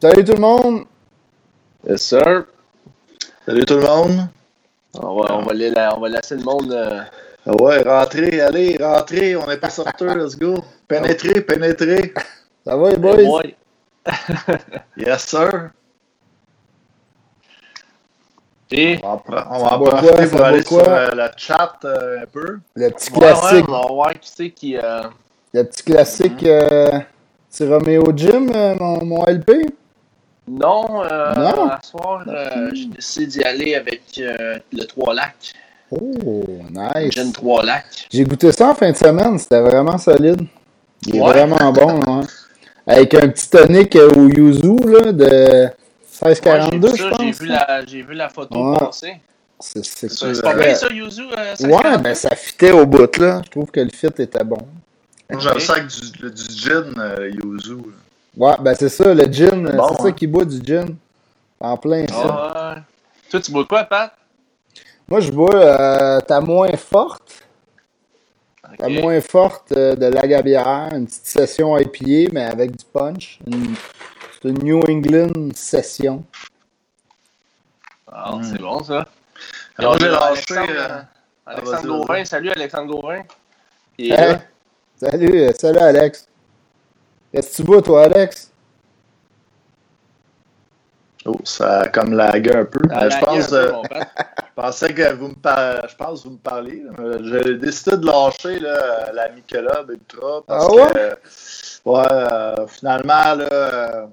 Salut tout le monde! Yes, sir. Salut tout le monde! On va, on va, la- on va laisser le monde. euh, Ah ouais, rentrez, allez, rentrez, on n'est pas sorteurs, let's go! Pénétrez, pénétrez! Ça va les boys? ouais. Yes, sir! Et, On va, en profiter pour aller sur euh, le chat euh, un peu. Le petit ouais, ouais, classique. on va voir qui c'est qui. euh, Le petit classique. euh, c'est Roméo Jim, euh, mon, mon LP? Non, euh, Non? à soir, euh, j'ai décidé d'y aller avec euh, le Trois Lacs. Oh, nice. Gin Trois Lacs. J'ai goûté ça en fin de semaine, c'était vraiment solide. Il est Ouais. vraiment bon, ouais. Avec un petit tonic euh, au yuzu là, de Ouais, 1642, j'ai vu je ça, pense. J'ai vu, la, j'ai vu la photo Ouais. passer. C'est pas Ouais. bien ça, Yuzu? Euh, ça Ouais, fait- ben ça fitait au bout là. Je trouve que le fit était bon. Moi, j'aime ça avec du, le- du gin euh, yuzu. Ouais, ben c'est ça, le gin, Bon, c'est ça hein? qui boit du gin. En plein ça. Ah, ouais. Toi, tu bois quoi, Pat? Moi, je bois euh, ta moins forte. Ta moins forte euh, de la gabière. Une petite session IPA, mais avec du punch. C'est une New England session. Ah, Mm. c'est bon, ça. Alors, j'ai lâché. Alexandre, euh, Alexandre. Gauvin. Salut, Alexandre Gauvin. Il est Hey, là. salut, salut Alex. Qu'est-ce que tu bois, toi, Alex? Oh, ça a comme lagué un peu. Ah, Euh, je pense, un peu, euh, mon je pensais que vous me par- je pense que vous me parliez. J'ai décidé de lâcher là, la Michelob Ultra parce Ah ouais? que ouais, euh, finalement là, euh,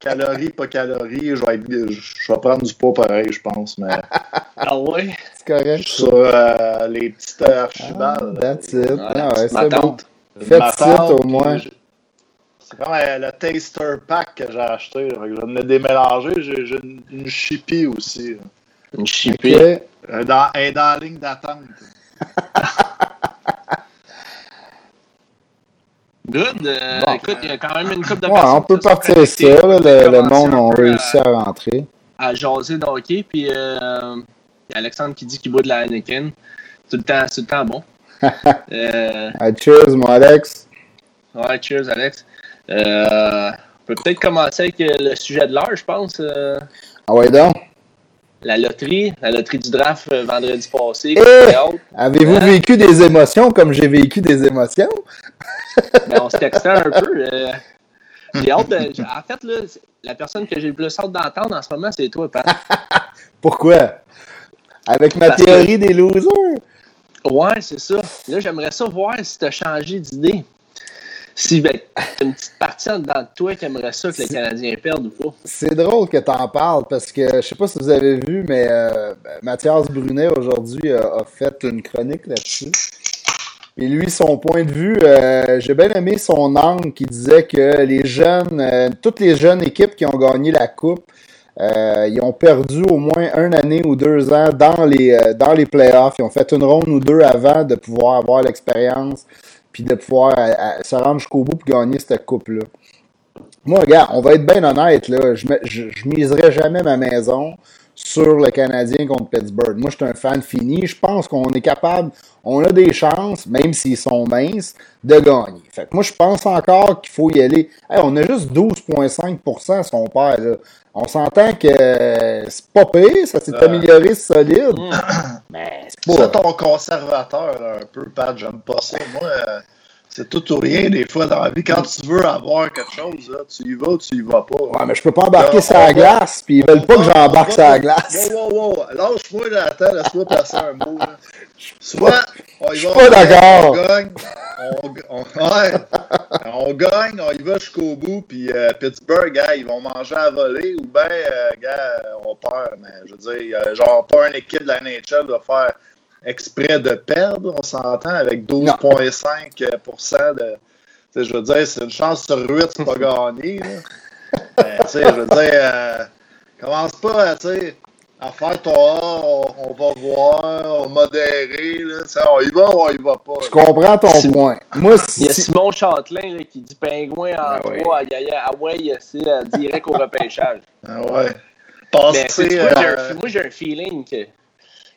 calories pas calories, je vais être- je vais prendre du poids pareil, je pense, mais Ah ouais? C'est correct. ça. sur euh, les petites Ah, archibald. that's it. Ouais, Ah ouais, c'est bon. Faites it, au moins. C'est comme euh, le taster pack que j'ai acheté. là. Je venais démélanger. J'ai j'ai une, une chippie aussi. là. Une chipie. Elle est dans, elle est dans la ligne d'attente. Good. euh, Bon. Écoute, il y a quand même une couple de Ouais, on peut partir ça. là, le, le monde a peu réussi à rentrer. À, jaser de hockey. Puis euh, il y a Alexandre qui dit qu'il boit de la Heineken. Tout le temps, tout le temps bon. euh, Ah, cheers, mon Alex. ouais, cheers, Alex. Euh, on peut peut-être commencer avec euh, le sujet de l'heure, je pense. euh, Ah ouais, donc. la loterie, la loterie du draft vendredi passé. Eh! Avez-vous Hein? vécu des émotions comme j'ai vécu des émotions? Ben, on se textait un peu. j'ai hâte de. En fait, là, la personne que j'ai le plus hâte d'entendre en ce moment, c'est toi, Pat. Pourquoi? Avec ma Parce que- théorie des losers? Ouais, c'est ça. Là, j'aimerais ça voir si tu as changé d'idée. Si ben, une petite partie de toi qui aimerait ça que les Canadiens perdent ou pas. C'est drôle que tu en parles parce que je sais pas si vous avez vu, mais euh, Mathias Brunet aujourd'hui a, a fait une chronique là-dessus. Et lui, son point de vue, euh, j'ai bien aimé son angle qui disait que les jeunes, euh, toutes les jeunes équipes qui ont gagné la Coupe, euh, ils ont perdu au moins une année ou deux ans dans les, euh, dans les playoffs. Ils ont fait une ronde ou deux avant de pouvoir avoir l'expérience puis de pouvoir euh, euh, se rendre jusqu'au bout pour gagner cette coupe-là. Moi, regarde, on va être bien honnête, là. Je, je, je miserais jamais ma maison sur le Canadien contre Pittsburgh. Moi, je suis un fan fini. Je pense qu'on est capable, on a des chances, même s'ils sont minces, de gagner. Fait que moi, je pense encore qu'il faut y aller. Hey, on a juste 12,5% si on perd, là. On s'entend que c'est pas pire, ça s'est Euh. amélioré solide. Mais c'est Ça, pas. ton conservateur, là, un peu, Pat, j'aime pas ça. Moi, euh, c'est tout ou rien, des fois, dans la vie. Quand tu veux avoir quelque chose, là, tu y vas ou tu y vas pas. Ouais, mais je peux pas embarquer Là, la va- glace, puis ils veulent pas que j'embarque sur la glace. Wow, wow, wow. Lâche-moi, là, attends, laisse-moi passer un mot. Là. Soit, on y va, pas d'accord. On gagne, on, on- ouais, on gagne, on y va jusqu'au bout, puis euh, Pittsburgh, gars, ils vont manger à voler, ou bien, euh, gars, on perd. Mais je veux dire, euh, genre, pas une équipe de la NHL va faire exprès de perdre, on s'entend, avec 12,5% de. Tu sais, je veux dire, c'est une chance sur 8 c'est pas gagné. là. Mais, tu sais, je veux dire, euh, commence pas, tu sais, à faire ton A, on, on va voir, on modérer, là, tu sais, on y va ou on y va pas. Je comprends ton Si- point. Moi, Il y a si, Simon Châtelain là, qui dit pingouin en Ah ouais. 3 à Gaïa. Ah ouais, c'est euh, direct au repêchage. Ah ouais. Mais tu sais, Passer, moi, j'ai un- euh, moi, j'ai un feeling que.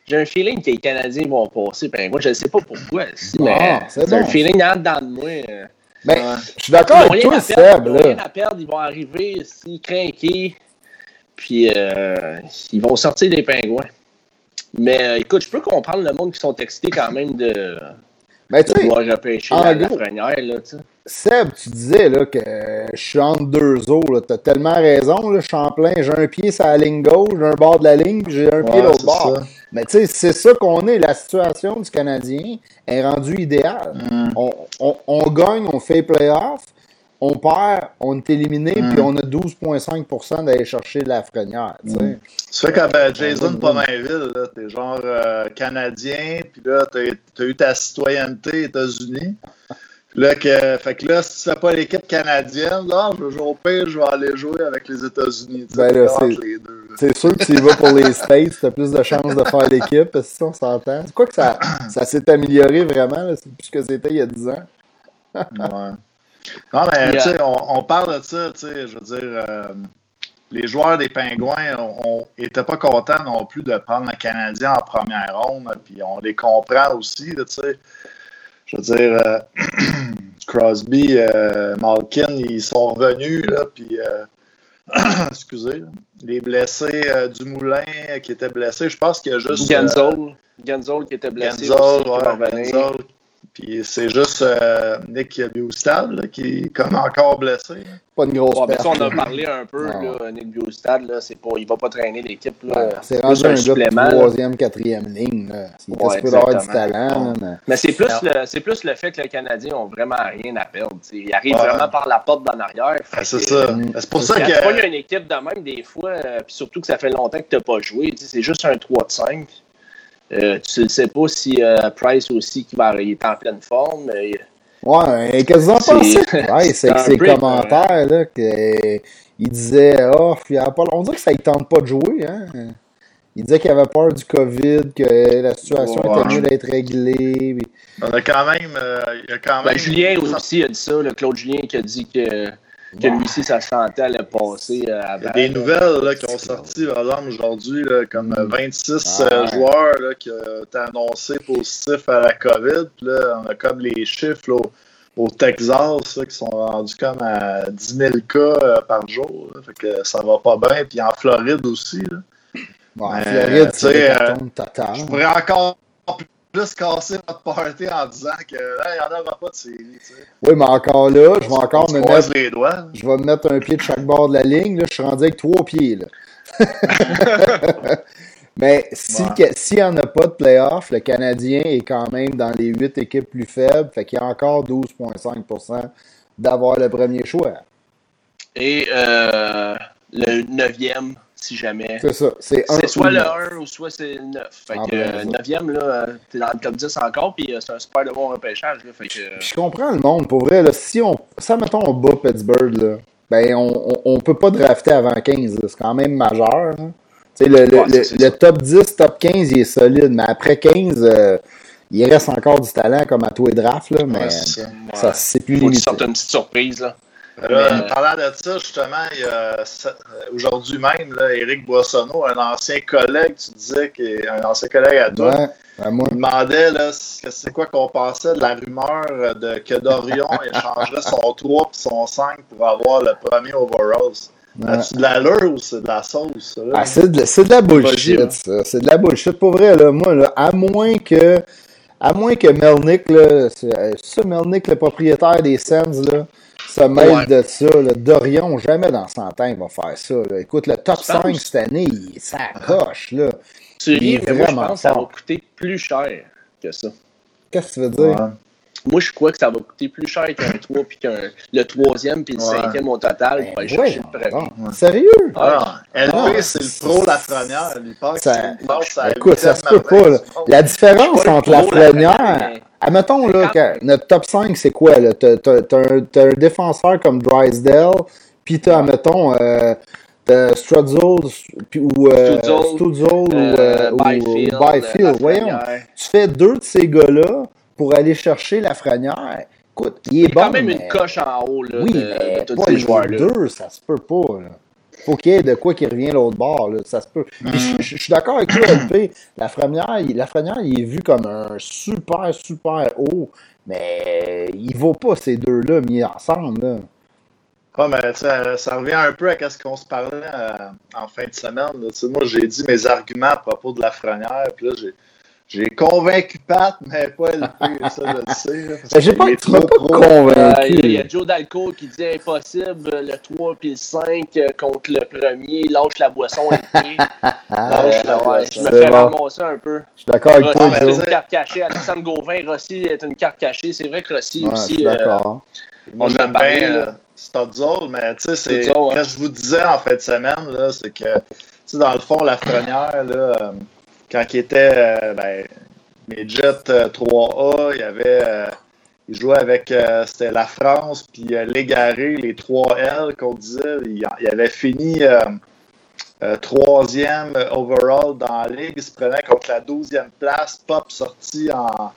J'ai un feeling que les Canadiens vont passer. Ben, moi, je ne sais pas pourquoi. si, mais Ah, c'est j'ai un feeling en dedans de moi. euh, Ouais. je suis d'accord Ils n'ont avec rien, toi, à perdre, Seb. ils ont rien Là. à perdre, ils vont arriver ici craqués, puis euh, ils vont sortir des pingouins. Mais euh, écoute, je peux comprendre le monde qui sont excités quand même de, Mais de tu repêcher en la, gros. Là, tu. Seb, tu disais là, que je suis entre deux eaux. là. T'as tellement raison. Là, plein. J'ai un pied sur la ligne gauche, j'ai un bord de la ligne, puis j'ai un pied Ouais, l'autre c'est bord. ça. Mais tu sais, c'est ça qu'on est. La situation du Canadien est rendue idéale. Mm. On, on- on gagne, on fait playoff, on perd, on est éliminé, Mm. puis on a 12,5% d'aller chercher la frenière. Mm. Fais comme euh, Jason Ouais, Pomainville, là, t'es genre euh, Canadien, puis là, t'as t'as eu ta citoyenneté États-Unis. Là, que, fait que là, si tu fais pas l'équipe canadienne, là, je vais jouer au pire, je vais aller jouer avec les États-Unis. Ben c'est-. C'est sûr que tu vas pour les States, t'as plus de chances de faire l'équipe, parce que si on s'entend. C'est quoi que ça, ça s'est amélioré vraiment, là, c'est plus que c'était il y a 10 ans. Ouais. Non, mais tu sais, on, on parle de ça, tu sais, je veux dire, euh, les joueurs des Pingouins n'étaient pas contents non plus de prendre le Canadien en première ronde, puis on les comprend aussi, tu sais. Je veux dire, euh, Crosby, euh, Malkin, ils sont revenus, là, puis, excusez, là, les blessés du Moulin qui étaient blessés, je pense qu'il y a juste... Genzol, Genzol qui était blessé. Aussi, ouais, revenir. Puis c'est juste euh, Nick Biostad là, qui est comme encore blessé. Pas une grosse Ouais, perte. on a parlé un peu, là, Nick Biostad, là, c'est pas, il va pas traîner l'équipe. là. Ouais, C'est rendu un supplément, troisième, quatrième ligne. Là. Il Ouais, peut avoir du talent. mais- Mais c'est plus, le, c'est plus le fait que les Canadiens ont vraiment rien à perdre. t'sais. Ils arrivent Ouais. vraiment par la porte d'en arrière. C'est ça. euh, Mm. C'est pour C'est ça Quand que. tu pognes une équipe de même, des fois, euh, puis surtout que ça fait longtemps que tu n'as pas joué, t'sais, c'est juste un 3 de 5. Euh, tu ne sais pas si euh, Price aussi qui va il est en pleine forme. mais- Ouais, et qu'est-ce que vous en C'est- pensez? Ouais, c'est que ses break, commentaires, là, que, il disait, oh, il y a pas... on dirait que ça ne tente pas de jouer, hein. Il disait qu'il avait peur du COVID, que la situation Ouais. était mieux d'être réglée. puis- On a quand même. euh, il y a quand Ben, même. Julien aussi a dit ça, le Claude Julien qui a dit que, que lui aussi, sa santé allait passer euh, Il y avant. a des nouvelles là, qui ont sorti, par exemple, aujourd'hui, comme euh, 26 Ah, euh, joueurs là, qui ont été annoncés positifs à la COVID. Puis là, on a comme les chiffres là, au, au Texas là, qui sont rendus comme à 10 000 cas euh, par jour. là. Fait que ça va pas bien. Puis en Floride aussi. Là. Bon, en Floride, tu c'est totale. Je pourrais encore plus casser votre party en disant que là, il n'y en aura pas de série. tu sais. Oui, mais encore là, je vais encore se me mettre, les doigts. je vais me mettre un pied de chaque bord de la ligne. Là, je suis rendu avec trois pieds. Là. mais si, Ouais. s'il n'y en a pas de playoff, le Canadien est quand même dans les huit équipes plus faibles. Fait qu'il y a encore 12,5% d'avoir le premier choix. Et euh, le neuvième, si jamais. C'est ça. C'est soit le neuf. 1 ou soit c'est le 9. Fait Ah, que ben, euh. 9e, là, euh, t'es dans le top 10 encore, puis euh, c'est un super de bon repêchage. Là, fait que, Puis Je comprends le monde. Pour vrai, là, si on, ça, mettons, on bat Pittsburgh, là, ben, on, on, on peut pas drafter avant 15. là. C'est quand même majeur. sais, le, Ouais, le- le top 10, top 15, il est solide. Mais après 15, euh, il reste encore du talent comme à tous les drafts. Là, mais Ouais, ça. c'est plus faut limité. une petite surprise. Là. Là, Mais- Parlant de ça, justement, ce- aujourd'hui même, là, Éric Boissonneau, un ancien collègue, tu disais, qu'il- un ancien collègue à toi, Ouais, ben, moi, il demandait c'est quoi qu'on pensait de la rumeur de que Dorion échangerait son 3 et son 5 pour avoir le premier overalls. ouais. As-tu de l'allure ou c'est de la sauce? Ah, c'est de, c'est de la bullshit, ça. C'est de la bullshit. Pour vrai, là, moi, là, à moins que. À moins que Melnick, là, c'est euh, ça, Melnick, le propriétaire des Sens, là, se mêle Ouais. de ça. Là. Dorion, jamais dans 100 ans, il va faire ça. Là. Écoute, le top Je pense. 5 cette année, il s'accroche, là. Tu Il ris, mais moi, je vraiment pense que ça va coûter plus cher que ça. Qu'est-ce que tu veux dire? Ouais. Moi, je crois que ça va coûter plus cher qu'un 3 puis qu'un le troisième puis le Ouais. cinquième au total Ben, le voyons premier. donc. Sérieux? Ah, LP, Ah, c'est le pro Lafrenière. Il pense Ça- la Écoute, ça se peut pas. La Je différence entre le la pro, Admettons là, que notre top 5, c'est quoi? là? T'as t'as- t'as un, défenseur comme Drysdale, puis t'as, admettons, euh, Strudzel puis- ou euh, Euh, euh, ou- Byfield, ou Byfield. Voyons, tu fais deux de ces gars-là pour aller chercher la Frenière. Écoute, il est Il y a bon, quand même mais... une coche en haut là, Oui, de, de tous ces joueurs-là. deux, ça se peut pas. Là. Faut qu'il y ait de quoi qui revient l'autre bord, là, ça se peut. Puis je, je- je suis d'accord avec toi, LP, la Lafrenière, il, Lafrenière, il est vu comme un super, super haut, mais il vaut pas ces deux-là mis ensemble, là. Ouais, mais ça, ça revient un peu à ce qu'on se parlait euh, en fin de semaine. là. Moi, j'ai dit mes arguments à propos de la frenière, puis là, j'ai. J'ai convaincu Pat, mais pas LP, ça je le sais. Ben, J'ai pas, trop pas pro. Euh, convaincu. Il y a Joe Dalco qui dit impossible, le 3 puis le 5 euh, contre le premier, lâche la boisson et le pied. Ah, Lâche la boisson. je me C'est fais bon. ramasser un peu. Je suis d'accord avec toi, mais est Joe. une carte cachée. Alexandre Gauvin, Rossi est une carte cachée. C'est vrai que Rossi Ouais, aussi. suis euh, d'accord. Moi, j'aime bien euh, Studzel, mais tu sais, c'est. Quand je vous disais en fin de semaine, là, c'est que, tu sais, dans le fond, la frenière, là, euh, quand il était, euh, ben, Midget euh, 3A, il avait. euh, il jouait avec. C'était la France, puis Légaré, les 3L qu'on disait. Il, avait fini. euh, troisième overall dans la ligue, il se prenait contre la 12e place, Pop sorti en,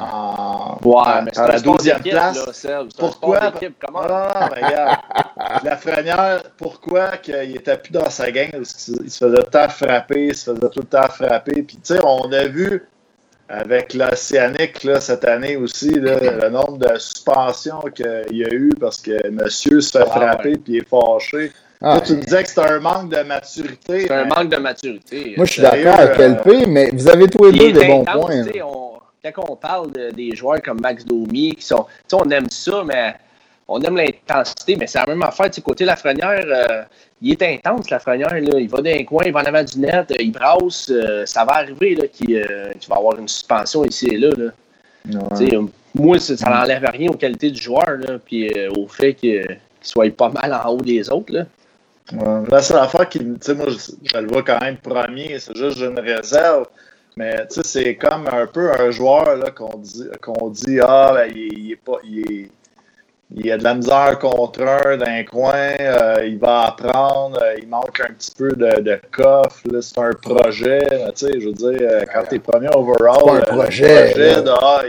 en, Ouais, mais c'est la sport 12e d'équipe, place. là, Pourquoi? Comment? Non, non, non, mais regarde. la Frenière, pourquoi qu'il était plus dans sa gang? Parce qu'il se faisait tout le temps frapper, il se faisait tout le temps frapper. Puis, tu sais, on a vu avec l'Océanique là, cette année aussi là, le nombre de suspensions qu'il y a eu parce que monsieur se fait Ah, frapper puis il est fâché. Ah, Toi, tu me disais que c'était un manque de maturité. C'est un mais- manque de maturité. moi, je suis d'accord avec euh, LP, mais vous avez tous les Il deux des bons intense, points. on- quand on parle de- des joueurs comme Max Domi, qui sont, tu sais, on aime ça, mais on aime l'intensité, mais c'est la même affaire. sais, Côté Lafrenière, euh, il est intense, Lafrenière. Là. Il va dans un coin, il va en avant du net, euh, il brasse. euh, ça va arriver là, qu'il euh, va avoir une suspension ici et là. Ouais. Moi, ça n'enlève rien aux qualités du joueur, là, puis au fait qu'il soit pas mal en haut des autres. Là. Ouais. La seule affaire qui, moi, je, je le vois quand même premier, c'est juste j'ai une réserve. Mais, tu sais, c'est comme un peu un joueur, qu'on dit, qu'on dit, ah, ben, il, il est pas, il est, il a de la misère contre un d'un coin, euh, il va apprendre, euh, il manque un petit peu de, de coffre, c'est un projet, tu sais, je veux dire, euh, quand t'es premier overall, un projet, de, ah,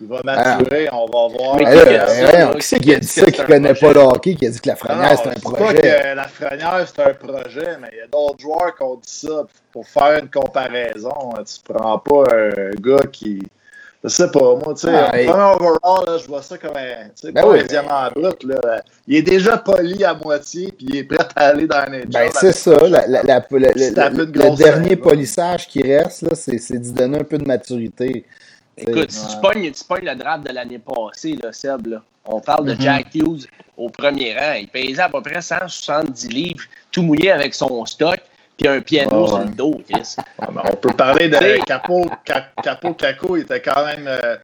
il, va maturer, on va voir. Mais qui là, a dit ça, voyons, là? qui c'est qui a dit ça qui que connaît c'est pas le hockey, qui a dit que la Frenière, c'est un je dis pas projet? que la frenière, c'est un projet, mais il y a d'autres joueurs qui ont dit ça. Pour faire une comparaison, hein, tu prends pas un gars qui. Je sais pas, moi, tu sais, Ah, overall, là, je vois ça comme un, Ben oui, un diamant brut. Là. Il est déjà poli à moitié, puis il est prêt à aller dans les Ben, c'est ça. La, la- la- le- le- dernier scène, là. polissage qui reste, là, c'est c'est d'y donner un peu de maturité. Écoute, si tu pognes, tu pognes le draft de l'année passée, là, Seb, là, on parle de Mhm. Jack Hughes au premier rang. Il pesait à peu près 170 livres, tout mouillé avec son stock, puis un piano Ouais, sur le dos. Ouais, ben, on peut parler de Capo, Ca- Capo Caco, il était quand même euh,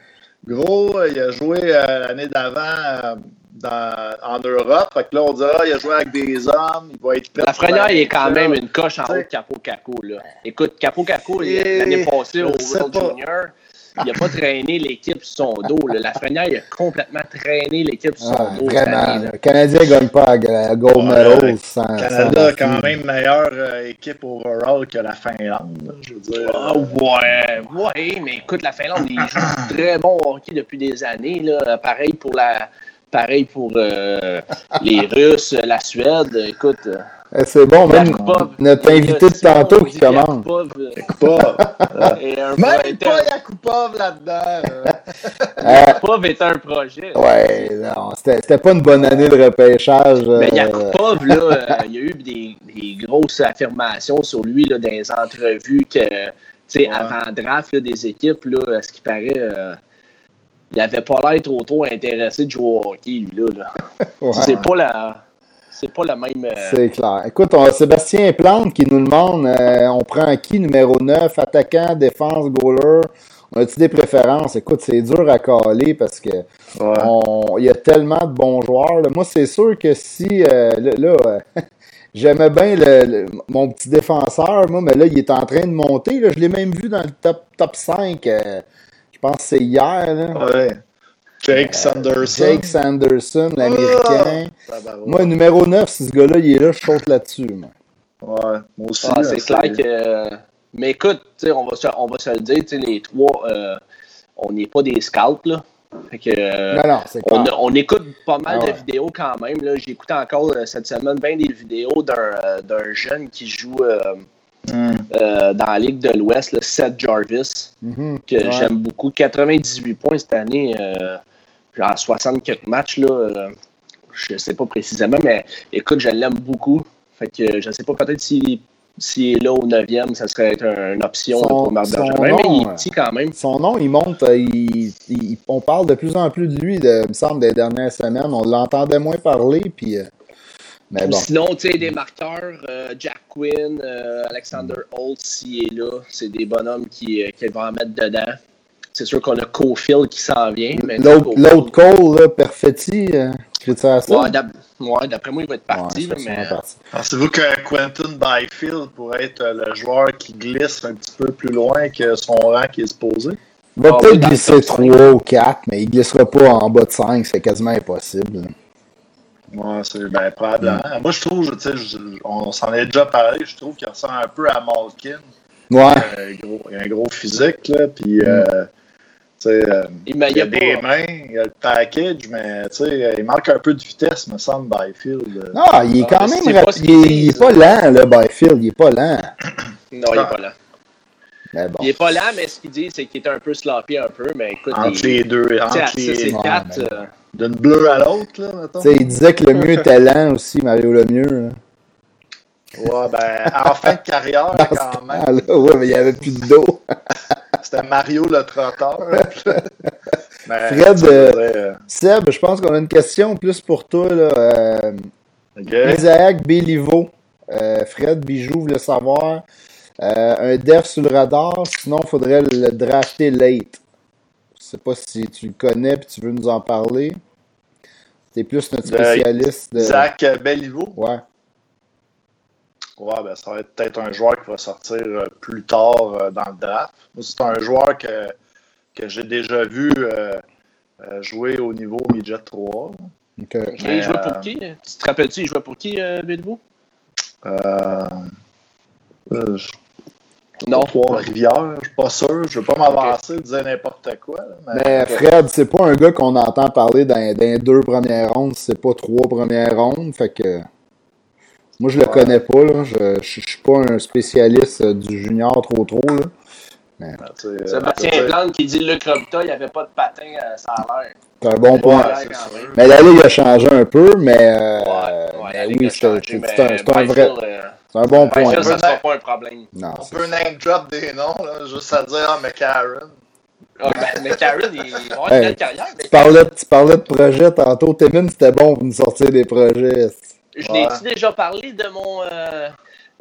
gros. Il a joué euh, l'année d'avant euh, en Europe. Fait que là, on dit, ah, il a joué avec des hommes, il va être prêt. La Frenière, il est quand même une coche en haut de Capo Caco. Là. Écoute, Capo Caco, l'année passée au World pas. Junior, il n'a pas traîné l'équipe sur son dos. là. La Frenière, il a complètement traîné l'équipe sur son Ah, dos. vraiment. Le Canadien ne gagne pas la gold medal sans. Le sans Canada a quand même meilleure euh, équipe overall que la Finlande. là, Je veux dire. Ah ouais, ouais, mais écoute, la Finlande, ils jouent très bon hockey depuis des années. Là. Pareil pour la. Pareil pour euh, les Russes, la Suède. Écoute, C'est bon, même notre invité de tantôt qui commande. Yakupov, Même était- pas Yakupov là-dedans. là. Euh, Yakupov est un projet. ouais, non, c'était c'était pas une bonne année de repêchage. Mais euh, Yakupov, là, euh, il y a eu des, des grosses affirmations sur lui là, dans les entrevues que, tu sais, avant draft des équipes, là, à ce qui paraît, il avait pas l'air trop trop intéressé de jouer au hockey, lui, là. là. ouais. C'est pas la. C'est pas la même. euh, C'est clair. Écoute, on a Sébastien Plante qui nous demande euh, on prend qui numéro 9, attaquant, défense, goaler? On a-tu des préférences? Écoute, c'est dur à caler parce que Ouais. on- il y a tellement de bons joueurs. là. Moi, c'est sûr que si euh, là, là, j'aimais bien le- le- mon petit défenseur, moi, mais là, il est en train de monter. là. Je l'ai même vu dans le top, top 5. euh, je pense que c'est hier. là. Ouais. Jake Sanderson. Jake Sanderson, l'Américain. Ah, bah, ouais. Moi, numéro 9, si ce gars-là, il est là, je saute là-dessus. moi. Ouais, moi aussi. ah, c'est clair que. Mais écoute, tu sais, on va, se, on va se le dire, tu sais, les trois, euh, on n'est pas des scouts, là. Fait que, euh, Non, non, c'est on, clair. on écoute pas mal Ah de ouais. vidéos quand même. là. J'ai écouté encore euh, cette semaine bien des vidéos d'un euh, d'un jeune qui joue euh, Hmm. euh, dans la Ligue de l'Ouest, le Seth Jarvis, Mhm. que Ouais. j'aime beaucoup. 98 points cette année, euh, genre 64 matchs. Là, euh, je sais pas précisément, mais écoute, je l'aime beaucoup. Fait que je sais pas, peut-être s'il s'il est là au 9e, ça serait un- une option Son- pour Marc Bergevin. Mais il est petit quand même. Son nom, il monte, euh, il, il- on parle de plus en plus de lui, de, il me semble, des dernières semaines. On l'entendait moins parler, puis... euh, mais bon. Sinon, tu sais, des marqueurs, euh, Jack Quinn, euh, Alexander Holt, s'il est là, c'est des bonhommes qui, euh, qui vont en mettre dedans. C'est sûr qu'on a Cofield qui s'en vient. mais L'autre Cole, là, Perfetti, euh? Ouais, d'ap- ouais, d'après moi, il va être parti. Ouais, mais... Pensez-vous que Quentin Byfield pourrait être euh, le joueur qui glisse un petit peu plus loin que son rang qui est supposé? Il va Ah, peut-être glisser top 3 ou 4, mais il glissera pas en bas de 5, c'est quasiment impossible. Ouais, c'est ben, probablement. Moi, je trouve, tu sais, je- on s'en est déjà parlé, je trouve qu'il ressemble un peu à Malkin. Ouais, Euh, gros- il a un gros physique, là, puis, euh, sais, euh, Il, y a des pas. mains, il a le package, mais, tu sais, il manque un peu de vitesse, me semble, Byfield. non, il est Ah, quand même pas Il, est- il est disent. pas lent, le Byfield, il est pas lent. Non, il est pas là. Mais bon. Il est pas là, mais ce qu'il dit, c'est qu'il est un peu sloppy un peu. Mais écoute, Entre il, les deux, entre 6 et les... Ouais, 4, mais- euh, D'une bleue à l'autre, là, mettons. Il disait que le mieux était lent aussi, Mario Lemieux. là. Ouais, ben, en fin de carrière, Dans quand même, ouais, mais il n'y avait plus de dos. c'était Mario le trotteur. Mais, Fred, euh, dire, Seb, je pense qu'on a une question plus pour toi. Là. Euh, euh, Isaac Béliveau, euh, Fred Bijou voulait savoir. Euh, un def sur le radar, sinon il faudrait le drafter late. Je sais pas si tu le connais et tu veux nous en parler. T'es plus notre De spécialiste de. Zach Belliveau. Ouais. Ouais, ben, ça va être peut-être un joueur qui va sortir euh, plus tard euh, dans le draft. Moi, c'est un joueur que, que j'ai déjà vu euh, jouer au niveau midget 3. Ok. il jouait pour qui Tu te rappelles-tu, il jouait pour qui, euh, Euh, euh, je- Non. Trois-Rivières, je suis pas sûr. Je veux pas m'avancer, dire n'importe quoi. là, mais- Mais Fred, c'est pas un gars qu'on entend parler dans, dans les deux premières rondes, c'est pas trois premières rondes. Fait que. Moi, je le Ouais. connais pas. Là. Je, je suis pas un spécialiste euh, du junior trop trop. Là. Ben, sais, euh, Sébastien dire, Plante qui dit Luc Robita, il n'y avait pas de patin, euh, ça a l'air. C'est un bon point. Mais la ligue a changé un peu, mais, euh, Ouais, mais oui, a c'est mais un, c'est un vrai. Euh, C'est un bon point. Ça Ouais. sera pas un problème. Non, On peut name drop des noms, là, juste à dire, ah, mais Karen. Ah, ben, mais Karen, il va avoir Hey, une belle carrière. mais tu, parlais, tu parlais de projet tantôt. Témin, c'était bon pour nous sortir des projets. Je Ouais. n'ai-tu déjà parlé de mon. euh,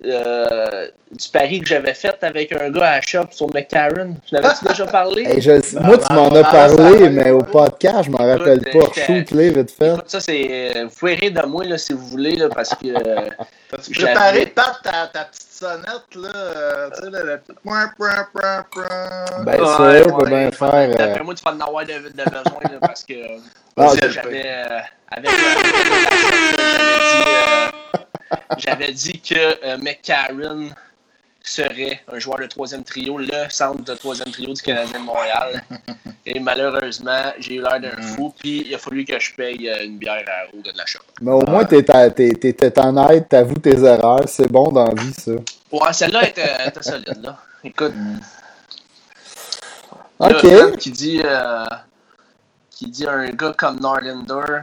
euh, du pari que j'avais fait avec un gars à la shop sur McCarron? Je n'avais-tu déjà parlé? Hey, je- moi, tu Ah, m'en as ah, parlé, mais au podcast, je m'en rappelle pas. Shoot-les vite fait. Écoute, ça, c'est. Vous pouvez rire de moi là, si vous voulez, là, parce que. euh, T'as-tu préparé, Pat, ta, ta petite sonnette, là? euh, tu sais, le, petit point, point, point, point. Ben, ouais, ça, on peut ouais, bien faire. euh, D'après moi, tu vas en avoir de, de besoin là, parce que. Ah, j'avais. euh, avec j'avais dit, que euh, McCarron serait un joueur de troisième trio, le centre de troisième trio du Canadien de Montréal. Et malheureusement, j'ai eu l'air d'un Mm. fou, puis il a fallu que je paye euh, une bière à eau de la shop. Mais au moins, t'es honnête, t'avoues tes erreurs. C'est bon dans la vie, ça. Ouais, celle-là était, était solide, là. Écoute, Ok. Là, Fred qui dit, euh, qui dit un gars comme Norlander.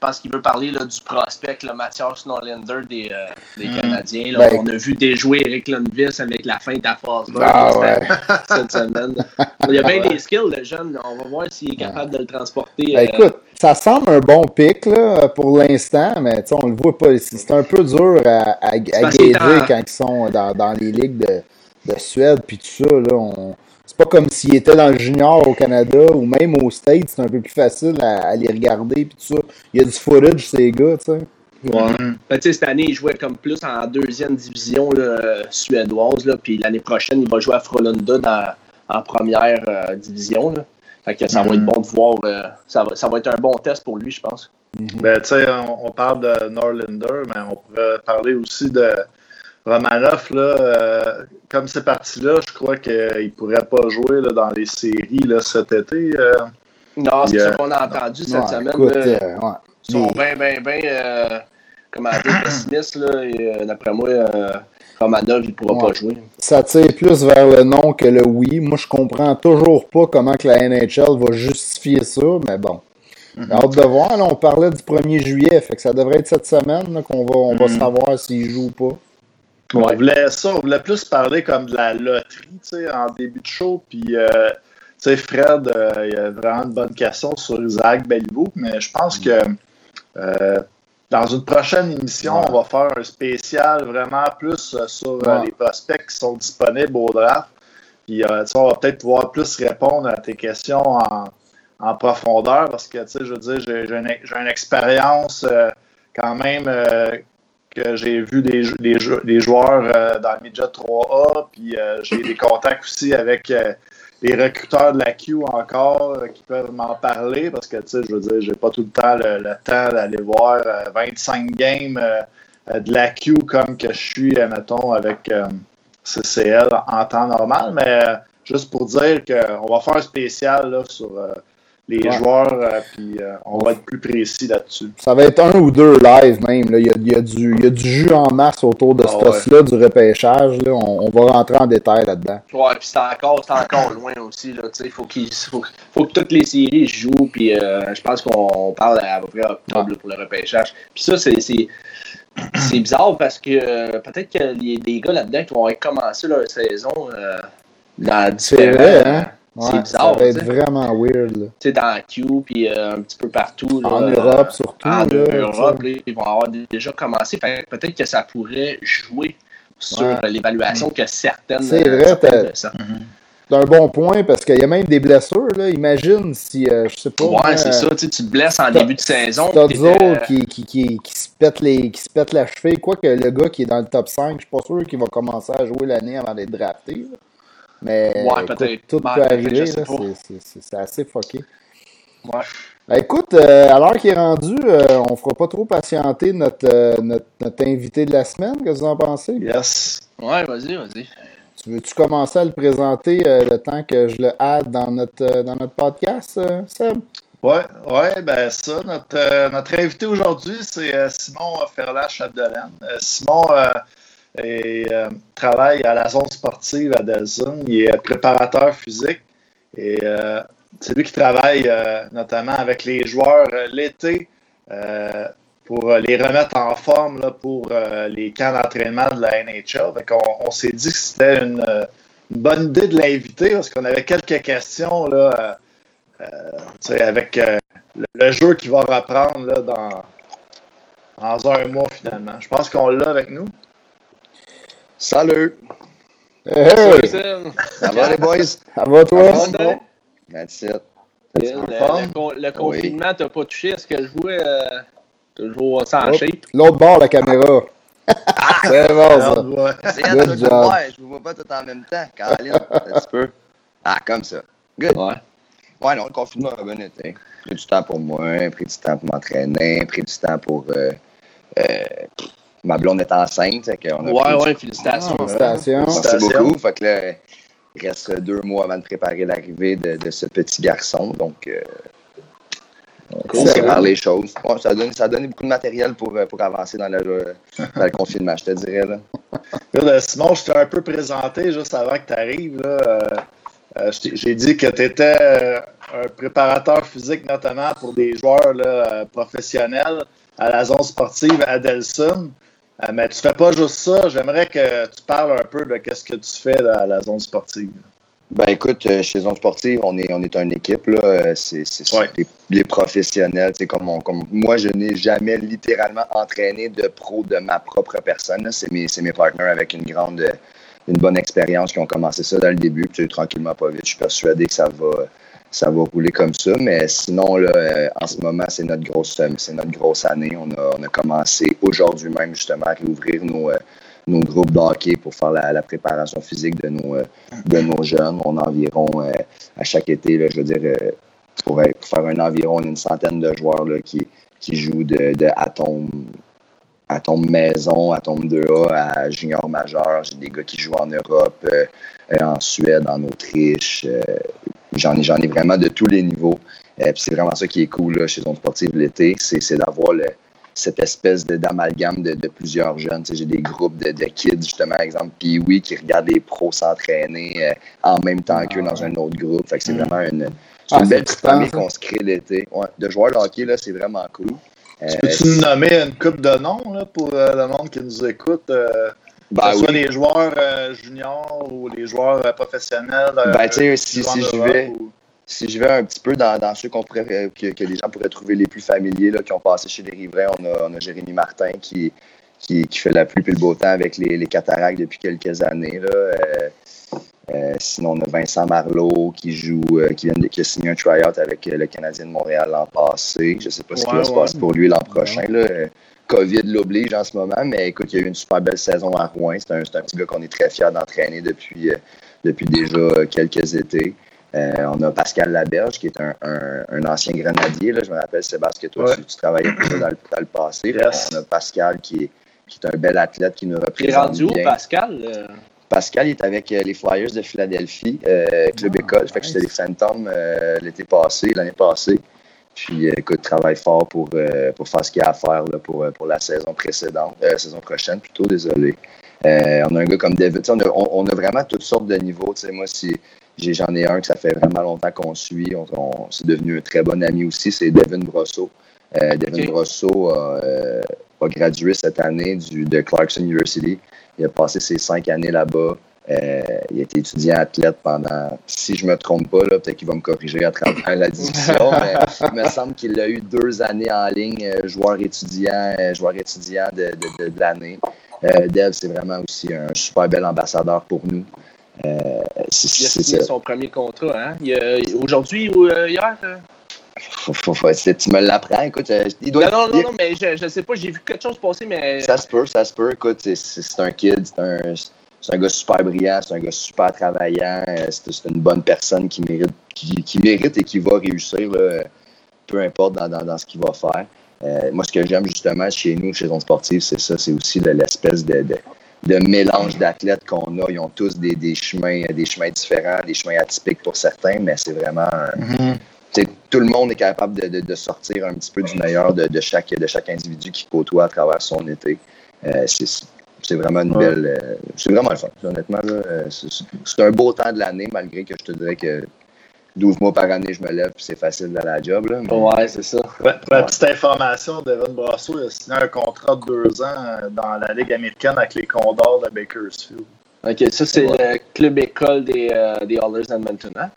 Je pense qu'il veut parler là, du prospect, le Mathias Norlander des, euh, des Mm. Canadiens. Là. Ben- On a vu déjouer Eric Lundqvist avec la feinte à Fosberg Ah cette- ouais. cette semaine. Il y a bien Ouais. des skills, le jeune. On va voir s'il est capable de le transporter. Ben, euh, écoute, ça semble un bon pic là, pour l'instant, mais on le voit pas. C'est c'est un peu dur à, à, gager en- quand ils sont dans, dans les ligues de, de Suède puis tout ça. Là, on... C'est pas comme s'ils étaient dans le junior au Canada ou même aux States, c'est un peu plus facile à, à les regarder puis tout ça. Il y a du footage, ces gars, tu sais. Ouais. Ben, tu sais, cette année, il jouait comme plus en deuxième division là, suédoise. Là, puis l'année prochaine, il va jouer à Frölunda dans, en première euh, division. Là. Fait que ça va être bon de voir. euh, ça, va, ça va être un bon test pour lui, je pense. Ben, tu sais, on, on parle de Norlander, mais on pourrait parler aussi de Romanov, là, comme c'est parti là, je crois qu'il ne pourrait pas jouer là, dans les séries là, cet été. non, c'est ce qu'on a entendu cette semaine. Ils sont bien, bien, bien, comment dire, pessimistes. D'après moi, Romanov, il ne pourra pas jouer. Ça tire plus vers le non que le oui. Moi, je comprends toujours pas comment que la NHL va justifier ça, mais bon. Mm Hâte de voir. on parlait du 1er juillet, fait que ça devrait être cette semaine qu'on va, on va mhm. savoir s'il joue ou pas. On voulait ça, on voulait plus parler comme de la loterie, tu sais, en début de show, puis euh, tu sais, Fred, euh, il y a vraiment une bonne question sur Isaac Bellevue, mais je pense que euh, dans une prochaine émission, on va faire un spécial vraiment plus euh, sur les prospects qui sont disponibles au draft. Puis, on va peut-être pouvoir plus répondre à tes questions en, profondeur parce que, tu sais, je veux dire, j'ai une, expérience quand même j'ai vu des, des, joueurs dans le Midget 3A, puis j'ai des contacts aussi avec les recruteurs de la Q encore euh, qui peuvent m'en parler parce que, tu sais, je veux dire, j'ai pas tout le temps le, temps d'aller voir 25 euh, games euh, de la Q comme que je suis, mettons, avec CCL en temps normal, mais juste pour dire qu'on va faire un spécial là, sur les joueurs, euh, puis euh, on va être plus précis là-dessus. Ça va être un ou deux live même. Il, y a, il, y a du, il, y a, du, jus en masse autour de ah, ce là du repêchage. Là. On, on, va rentrer en détail là-dedans. Ouais, puis c'est encore, encore loin aussi. Il faut, qu'il faut, faut, que toutes les séries jouent. Puis euh, je pense qu'on parle à peu près octobre pour le repêchage. Puis ça, c'est. C'est bizarre parce que peut-être qu'il y a des gars là-dedans qui vont commencer leur saison dans différents. Vrai, hein? C'est bizarre. Ça va être vraiment weird. Tu sais, dans la Q, puis euh, un petit peu partout. en Europe, surtout. En Europe, ils vont avoir déjà commencé. Peut-être que ça pourrait jouer sur l'évaluation que certaines. C'est vrai, t'as un bon point parce qu'il y a même des blessures. Là. Imagine si, euh, je sais pas. Ouais, c'est ça. Tu te blesses en début de saison. T'as qui, qui, qui, qui, se pète les, qui se pète la cheville. Quoi que le gars qui est dans le top 5, je suis pas sûr qu'il va commencer à jouer l'année avant d'être drafté. Mais ouais, tout peut arriver, c'est assez fucké. Ouais. Ben, écoute, euh, à l'heure qu'il est rendu, euh, on fera pas trop patienter notre, euh, notre, notre, invité de la semaine. Qu'est-ce que vous en pensez? Yes. Ouais, vas-y, vas-y. Tu veux-tu commencer à le présenter le temps que je le add dans notre, dans notre podcast, Seb? Ouais, ouais, ben ça, notre, notre invité aujourd'hui, c'est Simon Ferlache-Abdelan. Simon et euh, travaille à la zone sportive à Delson. Il est préparateur physique et euh, c'est lui qui travaille euh, notamment avec les joueurs l'été pour les remettre en forme là, pour les camps d'entraînement de la NHL. on, on s'est dit que c'était une, bonne idée de l'inviter parce qu'on avait quelques questions là, avec le, jeu qui va reprendre là, dans, dans un mois finalement. Je pense qu'on l'a avec nous. Salut! Hey! Ça va les boys? Ça va toi? That's it. Le, le, confinement t'a pas touché à ce que je jouais euh, toujours sans shape? L'autre bord, la caméra. Ah! C'est bon, ça. C'est Good job. Ouais, je vous vois pas tout en même temps. Caroline, un petit peu. Ah, comme ça. Good. Ouais. Ouais, non, le confinement a bien été. Pris du temps pour moi, pris du temps pour m'entraîner, pris du temps pour euh, euh, ma blonde est enceinte. On a ouais, ouais, félicitations. félicitations. Merci beaucoup. Fait que là, il reste deux mois avant de préparer l'arrivée de, de, ce petit garçon. Donc, euh, on prépare les choses. ça, donne, ça donne beaucoup de matériel pour, euh, pour avancer dans le, dans le confinement, je te dirais. Là. là Simon, je t'ai un peu présenté juste avant que tu arrives. Euh, euh, J'ai dit que tu étais un préparateur physique, notamment pour des joueurs là, professionnels à la zone sportive à Delson. Euh, mais tu fais pas juste ça. J'aimerais que tu parles un peu de ce que tu fais à la zone sportive. Ben écoute, euh, chez Zone Sportive, on est, on est une équipe. Là. Euh, c'est des, professionnels. Comme, comme moi, je n'ai jamais littéralement entraîné de pro de ma propre personne. C'est mes, mes partenaires avec une grande une bonne expérience qui ont commencé ça dans le début. Puis tranquillement, pas vite. Je suis persuadé que ça va ça va rouler comme ça. Mais sinon, là, euh, en ce moment, c'est notre grosse c'est notre grosse année. On a, on a commencé aujourd'hui même justement à ouvrir nos, euh, nos groupes d'hockey pour faire la, préparation physique de nos, euh, de nos jeunes. On a environ à chaque été, je veux dire, pour, faire un environ une centaine de joueurs là, qui, qui jouent de, de Atom à tombe maison, à tombe 2A, à junior majeur. J'ai des gars qui jouent en Europe, euh, en Suède, en Autriche. J'en ai, j'en ai vraiment de tous les niveaux. c'est vraiment ça qui est cool chez Zone Sportive l'été, c'est, d'avoir cette espèce d'amalgame de, de, plusieurs jeunes. j'ai des groupes de, de, kids, justement, exemple, puis oui, qui regardent les pros s'entraîner en même temps qu'eux dans un autre groupe. Fait que c'est mm. vraiment une, c'est une ah, belle petite famille qu'on se crée l'été. Ouais, de joueurs de hockey, là, c'est vraiment cool. Euh, Peux-tu nous nommer une coupe de noms là, pour euh, le monde qui nous écoute? Euh, ben, que ce soit les joueurs juniors ou les joueurs professionnels. ben, tu sais, si, si je vais. Si je vais un petit peu dans, dans ceux qu'on pourrait, que, que, les gens pourraient trouver les plus familiers, là, qui ont passé chez les riverains, on a, on a Jérémy Martin qui, qui, qui, fait la pluie et le beau temps avec les, les cataractes depuis quelques années. Là. Euh, sinon, on a Vincent Marleau qui joue, euh, qui, vient de, qui a signé un tryout avec euh, le Canadien de Montréal l'an passé. Je ne sais pas ce qui va se passer pour lui l'an prochain. Là. COVID l'oblige en ce moment, mais écoute, il y a eu une super belle saison à Rouen. C'est un, un, petit gars qu'on est très fiers d'entraîner depuis, depuis déjà quelques étés. on a Pascal Laberge, qui est un, un, ancien grenadier. Là. Je me rappelle, Sébastien, toi, tu, travaillais dans, dans, le passé. On a Pascal, qui est, qui est un bel athlète qui nous représente. Il est rendu où, Pascal? Pascal est avec euh, les Flyers de Philadelphie, euh, Club ah, École. Fait que c'était les Phantoms euh, l'été passé, l'année passée. Puis, écoute, travaille fort pour, pour faire ce qu'il y a à faire là, pour, pour la saison précédente, la saison prochaine plutôt, désolé. on a un gars comme David. On a, on, a, vraiment toutes sortes de niveaux. moi, si j'en ai un que ça fait vraiment longtemps qu'on suit, on, c'est devenu un très bon ami aussi, c'est Devin Brosseau. Devin Brosseau a, a, gradué cette année du, de Clarkson University. Il a passé ses cinq années là-bas. Euh, il a été étudiant athlète pendant, si je ne me trompe pas, peut-être qu'il va me corriger à travers la discussion, mais il me semble qu'il a eu deux années en ligne, euh, joueur étudiant, euh, joueur étudiant de, de, de, l'année. Dev, c'est vraiment aussi un super bel ambassadeur pour nous. c'est, il a signé son premier contrat, hein? Aujourd'hui ou hier? Faut, faut, faut, tu me l'apprends, écoute. Il doit non, non, non, mais je, ne sais pas, j'ai vu quelque chose passer, mais. Ça se peut, ça se peut. Écoute, c'est un kid, c'est un, un, gars super brillant, c'est un gars super travaillant, euh, c'est une bonne personne qui mérite, qui, mérite et qui va réussir, peu importe dans, dans, dans ce qu'il va faire. Euh, moi, ce que j'aime justement chez nous, chez Zone Sportive, c'est ça, c'est aussi l'espèce de, de, de, mélange d'athlètes qu'on a. Ils ont tous des, des, chemins, des chemins différents, des chemins atypiques pour certains, mais c'est vraiment mm-hmm tout le monde est capable de, sortir un petit peu du meilleur de, chaque, de chaque individu qui côtoie à travers son été. Euh, c'est vraiment une belle. Euh, c'est vraiment le fun, honnêtement. Euh, c'est un beau temps de l'année, malgré que je te dirais que 12 mois par année, je me lève et c'est facile d'aller à la job. Là, Ouais, c'est ça. pour la petite information, Devin Brasso a signé un contrat de deux ans dans la Ligue américaine avec les Condors de Bakersfield. OK, ça, c'est le club école des, des Oilers Edmonton, hein?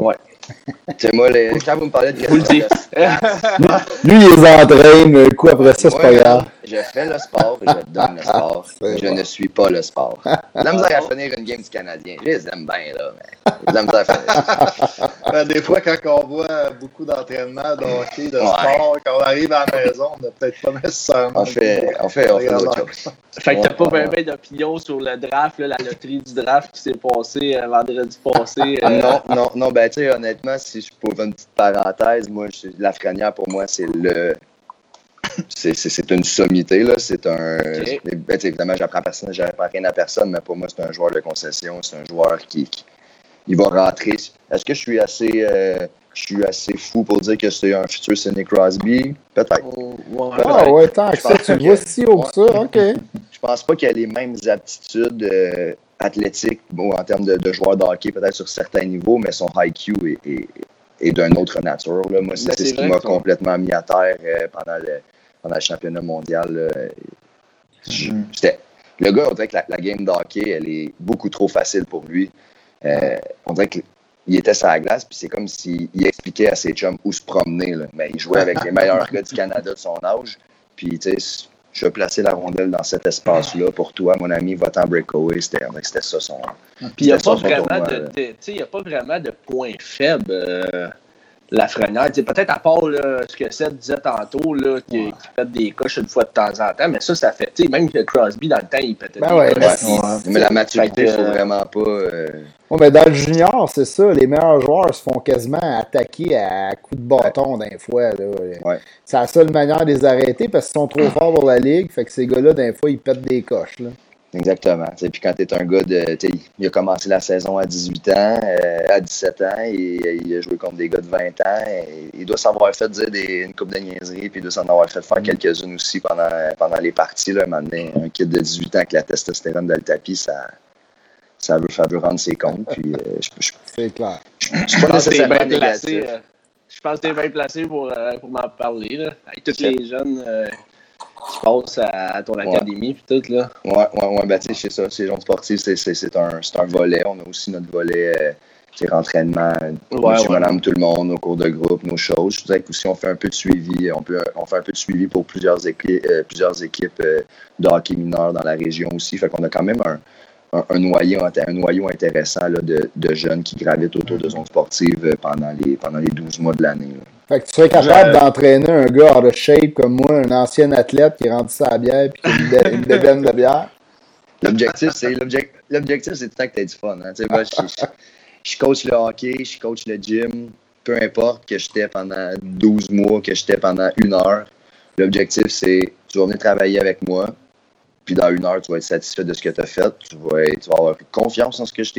Ouais. C'est moi, les... quand vous me parlez de Vous le dites. Lui, il les entraîne, coup après ça, c'est pas grave. Je fais le sport et je donne le sport. je ne suis pas le sport. La misère à finir une game du Canadien. Je les aime bien, là, mais la misère à finir. Ben, des fois, quand on voit beaucoup d'entraînement, de hockey, de sport, quand on arrive à la maison, on n'a peut-être pas nécessairement. On fait, on fait, on fait autre chose. Fait que t'as pas ben d'opinion sur le draft, là, la loterie du draft qui s'est passée euh, vendredi passé. Euh... Non, non, non, ben, tu sais, honnêtement, si je pose une petite parenthèse, moi, je, la Frenière, pour moi, c'est le c'est une sommité. C'est un. Ben, évidemment, j'apprends personne, j'apprends rien à personne, mais pour moi, c'est un joueur de concession. C'est un joueur qui, il va rentrer. Est-ce que je suis assez. Euh, je suis assez fou pour dire que c'est un futur Sidney Crosby? Peut-être. Oh, ah ouais, tant que ça, tu vois si haut que ça, ok. Je pense pas qu'il a les mêmes aptitudes euh, athlétiques en termes de, de joueur de hockey, peut-être sur certains niveaux, mais son IQ est, est, est d'une autre nature. Là. Moi, c'est ce qui m'a complètement mis à terre euh, pendant le pendant le championnat mondial. Mm. le gars, on dirait que la, game d'hockey, elle est beaucoup trop facile pour lui. Euh, on dirait qu'il était sur la glace, puis c'est comme s'il expliquait à ses chums où se promener. Mais il jouait avec les meilleurs gars du Canada de son âge. Puis, tu sais, je vais placer la rondelle dans cet espace-là pour toi, mon ami, va-t'en breakaway. C'était ça son. Puis il n'y a, pas vraiment de, a pas vraiment de point faible. Euh, Lafrenière. Peut-être à part ce que Seth disait tantôt, là, qui, ouais. pète des coches une fois de temps en temps, mais ça, ça fait. Même que Crosby, dans le temps, il pétait ben des ouais, coches. Mais, mais la maturité, il faut vraiment pas. Euh... Ouais, mais dans le junior, c'est ça. Les meilleurs joueurs se font quasiment attaquer à coups de bâton d'un fois. Là. Ouais. C'est la seule manière de les arrêter parce qu'ils sont trop forts pour la ligue. Fait que ces gars-là, d'un fois, ils pètent des coches. Là. Exactement. T'sais, puis quand tu es un gars de. Il a commencé la saison à 18 ans, euh, à 17 ans, et il a joué contre des gars de 20 ans. Et il doit s'avoir fait dire des, une coupe de niaiseries, puis il doit s'en avoir fait faire quelques-unes aussi pendant, pendant les parties. Là, un, un kid de 18 ans avec la testostérone dans le tapis, ça, ça veut, ça veut rendre ses comptes. Puis, euh, je, je, C'est clair. je, je suis pas nécessairement bien placé, euh, je pense que tu es bien placé pour, euh, pour m'en parler. Là. Avec tous les jeunes qui passent à, à ton académie puis tout. Là. Ouais, ouais, ouais, ben, tu sais, c'est ça, ces gens sportifs, c'est, c'est, c'est, un, c'est un volet. On a aussi notre volet, euh, tu sais, rentraînement, Ouais, monsieur, ouais. madame, tout le monde, nos cours de groupe, nos choses. Je dirais qu'aussi, on fait un peu de suivi, on, peut, on fait un peu de suivi pour plusieurs équipes, euh, plusieurs équipes euh, de hockey mineur dans la région aussi. Fait qu'on a quand même un, un, un noyau, un noyau intéressant là, de, de jeunes qui gravitent autour de zones sportives euh, pendant les, pendant les 12 mois de l'année. Fait que tu serais capable d'entraîner un gars hors de shape comme moi, un ancien athlète qui rendu ça à la bière puis qui a une, bédaine de bière. L'objectif, c'est l'objec- l'objectif, c'est tout le temps que tu aies du fun. Hein. Tu sais, moi, je, je- coach le hockey, je coach le gym, peu importe que j'étais pendant 12 mois, que j'étais pendant une heure. L'objectif, c'est tu vas venir travailler avec moi, puis dans une heure, tu vas être satisfait de ce que tu as fait. Tu vas, être- tu vas avoir confiance en ce que je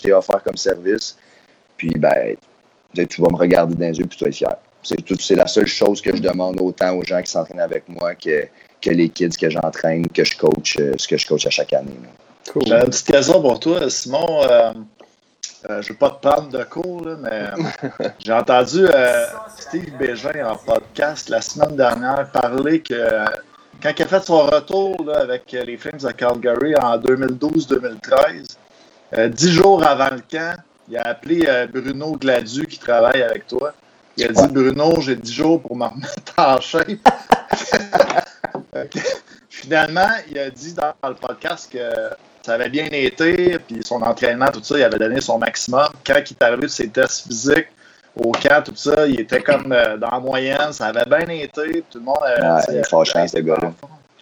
t'ai offert comme service. Puis ben, tu vas me regarder dans les yeux puis tu vas être fier. C'est tout- c'est la seule chose que je demande autant aux gens qui s'entraînent avec moi que, que les kids que j'entraîne, que je coach, euh, ce que je coach à chaque année. Cool. J'ai une petite question pour toi, Simon. Euh, euh, je ne veux pas te prendre de cours, là, mais j'ai entendu euh, Steve Bégin en podcast la semaine dernière parler que quand il a fait son retour là, avec les Flames de Calgary en 2012-2013, euh, dix jours avant le camp, il a appelé euh, Bruno Gladu qui travaille avec toi. Il a dit Ouais. Bruno, j'ai 10 jours pour me remettre en shape. Finalement, il a dit dans le podcast que ça avait bien été, puis son entraînement, tout ça, il avait donné son maximum. Quand il est arrivé de ses tests physiques au camp, tout ça, il était comme euh, dans la moyenne, ça avait bien été, tout le monde avait. Ouais, tu sais, il est fâchant, ce gars-là.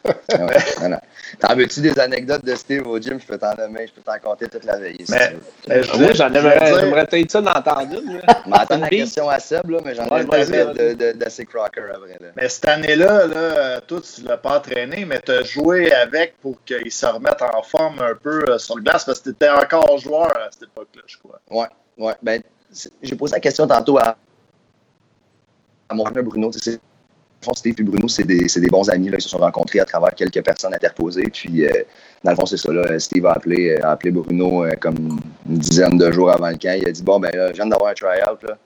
Ouais, non, non. T'en veux-tu des anecdotes de Steve au gym? Je peux t'en nommer, je peux t'en compter toute la veille. si Mais- je j'en aimerais, dire- j'aimerais peut-être ça d'entendre une. là. Je m'attends Une la question à Seb, là, mais j'en ai Ouais, de, de, de, d'Assez Crocker après. Là. Mais cette année-là, là, toi, tu ne l'as pas entraîné, mais tu as joué avec pour qu'il se remette en forme un peu euh, sur le glace parce que tu étais encore joueur à cette époque-là, je crois. Ouais, ben, c'est- j'ai posé la question tantôt à, à mon frère Bruno. Tu sais, fond, Steve et Bruno, c'est des, bons amis. Là. Ils se sont rencontrés à travers quelques personnes interposées. Puis, euh, dans le fond, c'est ça. Là, Steve a appelé, euh, a appelé Bruno euh, comme une dizaine de jours avant le camp. Il a dit Bon, ben là, je viens d'avoir un try-out. Là.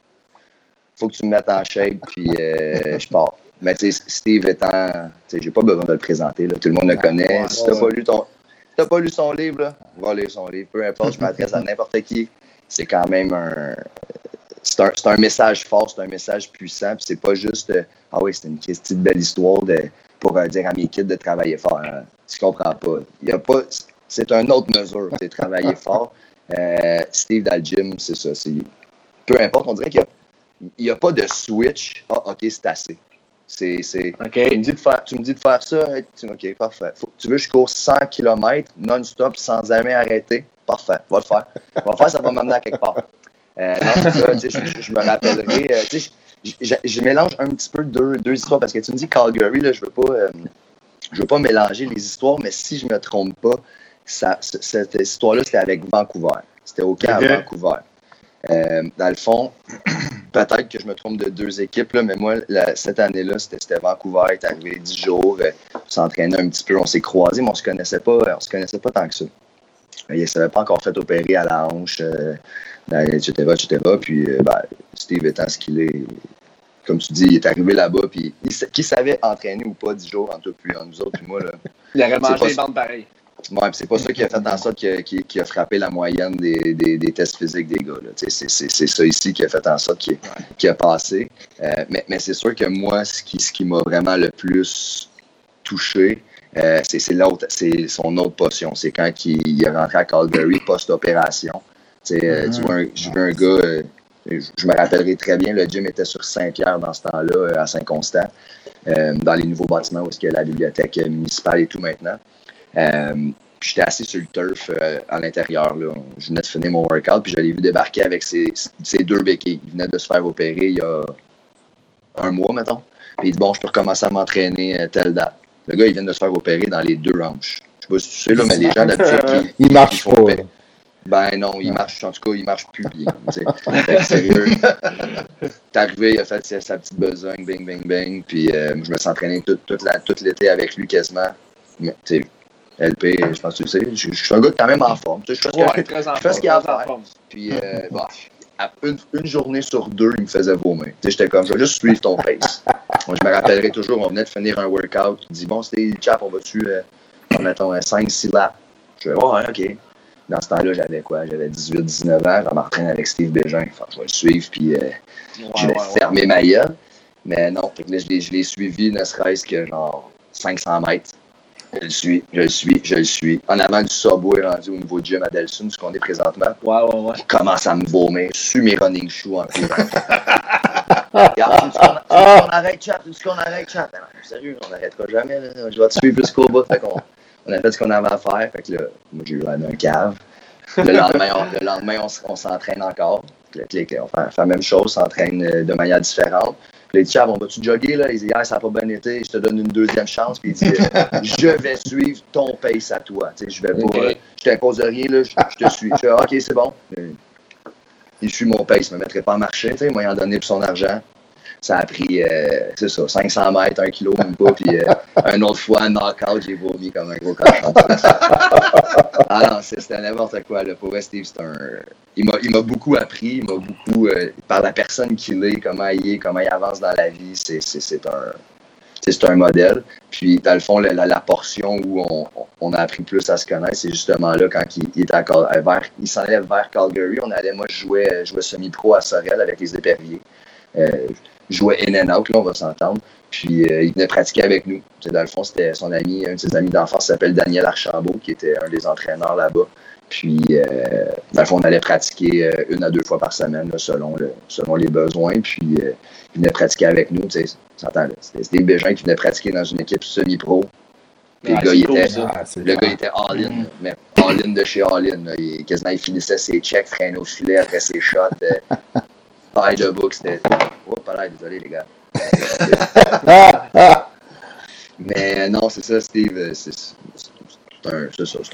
Faut que tu me mettes en shape. Puis, euh, je pars. Mais tu sais, Steve étant. Tu sais, j'ai pas besoin de le présenter. Là. Tout le monde le connaît. si t'as pas lu ton. si t'as pas lu son livre, là, va lire son livre. Peu importe, je m'adresse à n'importe qui. C'est quand même un, c'est un, un message fort, c'est un message puissant. Puis c'est pas juste euh, Ah oui, c'est une petite belle histoire de, pour euh, dire à mes kids de travailler fort. Hein. Tu comprends pas. Il y a pas. C'est une autre mesure, c'est travailler fort. Euh, Steve dans le gym, c'est ça. Peu importe, on dirait qu'il n'y a, pas de switch. Ah, ok, c'est assez. Tu, me dis de faire, tu me dis de faire ça, tu- ok, parfait. Faut- tu veux que je cours 100 km non-stop sans jamais arrêter? Parfait, va le faire. Va le faire, ça va m'amener à quelque part. Euh, non, ça, je, me rappellerai. euh, je, je- je mélange un petit peu deux, deux histoires parce que tu me dis Calgary, là, je veux pas, euh, je veux pas mélanger les histoires, mais si je me trompe pas, ça, cette histoire-là, c'était avec Vancouver. C'était au camp à Vancouver. Dans le fond, peut-être que je me trompe de deux équipes, là, mais moi, la- cette année-là, c'était Vancouver, il est arrivé 10 jours, on s'entraînait un petit peu, on s'est croisés, mais on se connaissait pas, on se connaissait pas tant que ça. Il ne s'avait pas encore fait opérer à la hanche, etc., etc. Puis, euh, ben, Steve étant ce qu'il est, comme tu dis, il est arrivé là-bas, puis qui savait entraîner ou pas 10 jours entre, puis, entre nous autres, puis moi, là. Il aurait mangé pas les bandes pareilles. Ouais, puis c'est pas ça qui a fait en sorte que- qui, qui a frappé la moyenne des, des, des tests physiques des gars. C'est ça ici qui a fait en sorte qu'il qui a passé. Euh, mais mais c'est sûr que moi, ce qui, ce qui m'a vraiment le plus touché, euh, c'est c'est l'autre, c'est son autre potion. C'est quand il, il est rentré à Calgary post-opération. Euh, tu vois un- je un gars, euh, je, me rappellerai très bien, le gym était sur Saint-Pierre dans ce temps-là, à Saint-Constant, dans les nouveaux bâtiments où il y a la bibliothèque municipale et tout maintenant. j'étais assis sur le turf à l'intérieur. Je venais de finir mon workout, puis je l'ai vu débarquer avec ses, deux béquilles. Il venait de se faire opérer il y a un mois, mettons. Puis il dit Bon, je peux recommencer à m'entraîner telle date. Le gars, il vient de se faire opérer dans les deux hanches. Je sais pas si tu sais, là, mais les gens d'habitude. Il marche pas. Ben non, il marche, en tout cas, il marche plus bien. sérieux. T'es arrivé, il a fait sa petite besogne, bing, bing, bing. Puis euh, je me suis entraîné tout, l'été avec lui quasiment. Mais, tu sais, LP, je pense que tu le sais, je, suis un gars quand même en forme. Je fais ce qu'il y a à faire. Puis, euh, bon, une, une, journée sur deux, il me faisait vomir. J'étais comme ça, juste suivre ton pace. Moi, je me rappellerai toujours, on venait de finir un workout. Il dit Bon, c'était chap, on va-tu, euh, mettons, 5-6 laps? Je fais Ouais, OK. Dans ce temps-là, j'avais quoi? J'avais 18-19 ans. Je m'entraîne avec Steve Bégin. Enfin, je vais le suivre, puis euh, je vais fermer ma gueule. Mais non, je l'ai suivi, ne serait-ce que genre 500 mètres. Je le suis, je le suis, je le suis. En avant du subway rendu au niveau du gym à Delsun, ce qu'on est présentement. Ouais, ouais, ouais. Il commence à me vomir. Je suis mes running shoes en plus. Regarde, on arrête chat, ce qu'on arrête chat. Sérieux, on n'arrêtera jamais. Je vais te suivre jusqu'au bout. Fait qu'on on a fait ce qu'on avait à faire. Fait que là, moi, j'ai eu un cave. Le lendemain, on, le lendemain, on, s'entraîne encore. Le clic, on fait, la même chose, s'entraîne euh, de manière différente. Puis il dit, on va-tu jogger? Là? Il dit, hier, ça n'a pas bien été, je te donne une deuxième chance. Puis il dit, je vais suivre ton pace à toi. Tu sais, je vais pas, je t'impose rien, là, je, te suis. Je fais, OK, c'est bon. Il suit mon pace, je ne me mettrait pas à marcher. Tu sais, moi, il en donné pour son argent. Ça a pris, euh, c'est ça, 500 mètres, 1 kilo, même pas. Puis euh, une autre fois, knockout, j'ai vomi comme un gros cochon. ah non, c'était n'importe quoi. Là. Pour Steve, c'est un. Il m'a beaucoup appris. Il m'a beaucoup. Euh, par la personne qu'il est, comment il est, comment il avance dans la vie. C'est un. C'est un modèle. Puis, dans le fond, la, la, portion où on, on, a appris plus à se connaître, c'est justement là quand il, il était à, vers, il s'en allait vers Calgary. On allait, moi, je jouais, jouais semi-pro à Sorel avec les éperviers. Jouait in and out, là, on va s'entendre. Puis euh, il venait pratiquer avec nous. dans le fond, c'était son ami, un de ses amis d'enfance s'appelle Daniel Archambault, qui était un des entraîneurs là-bas. Puis, euh, dans le fond, on allait pratiquer euh, une à deux fois par semaine, selon, le, selon les besoins. Puis, il venait pratiquer avec nous. C'était des Bégin qui venaient pratiquer dans une équipe semi-pro. Puis le, gars, il était, ah, le gars, était all-in, mais all-in de chez all-in. Il, quasiment, il finissait ses checks, traînait au filet après ses shots. taille de book, c'était. Oh, pas là, désolé, les gars. Mais non, c'est ça, Steve. C'est un,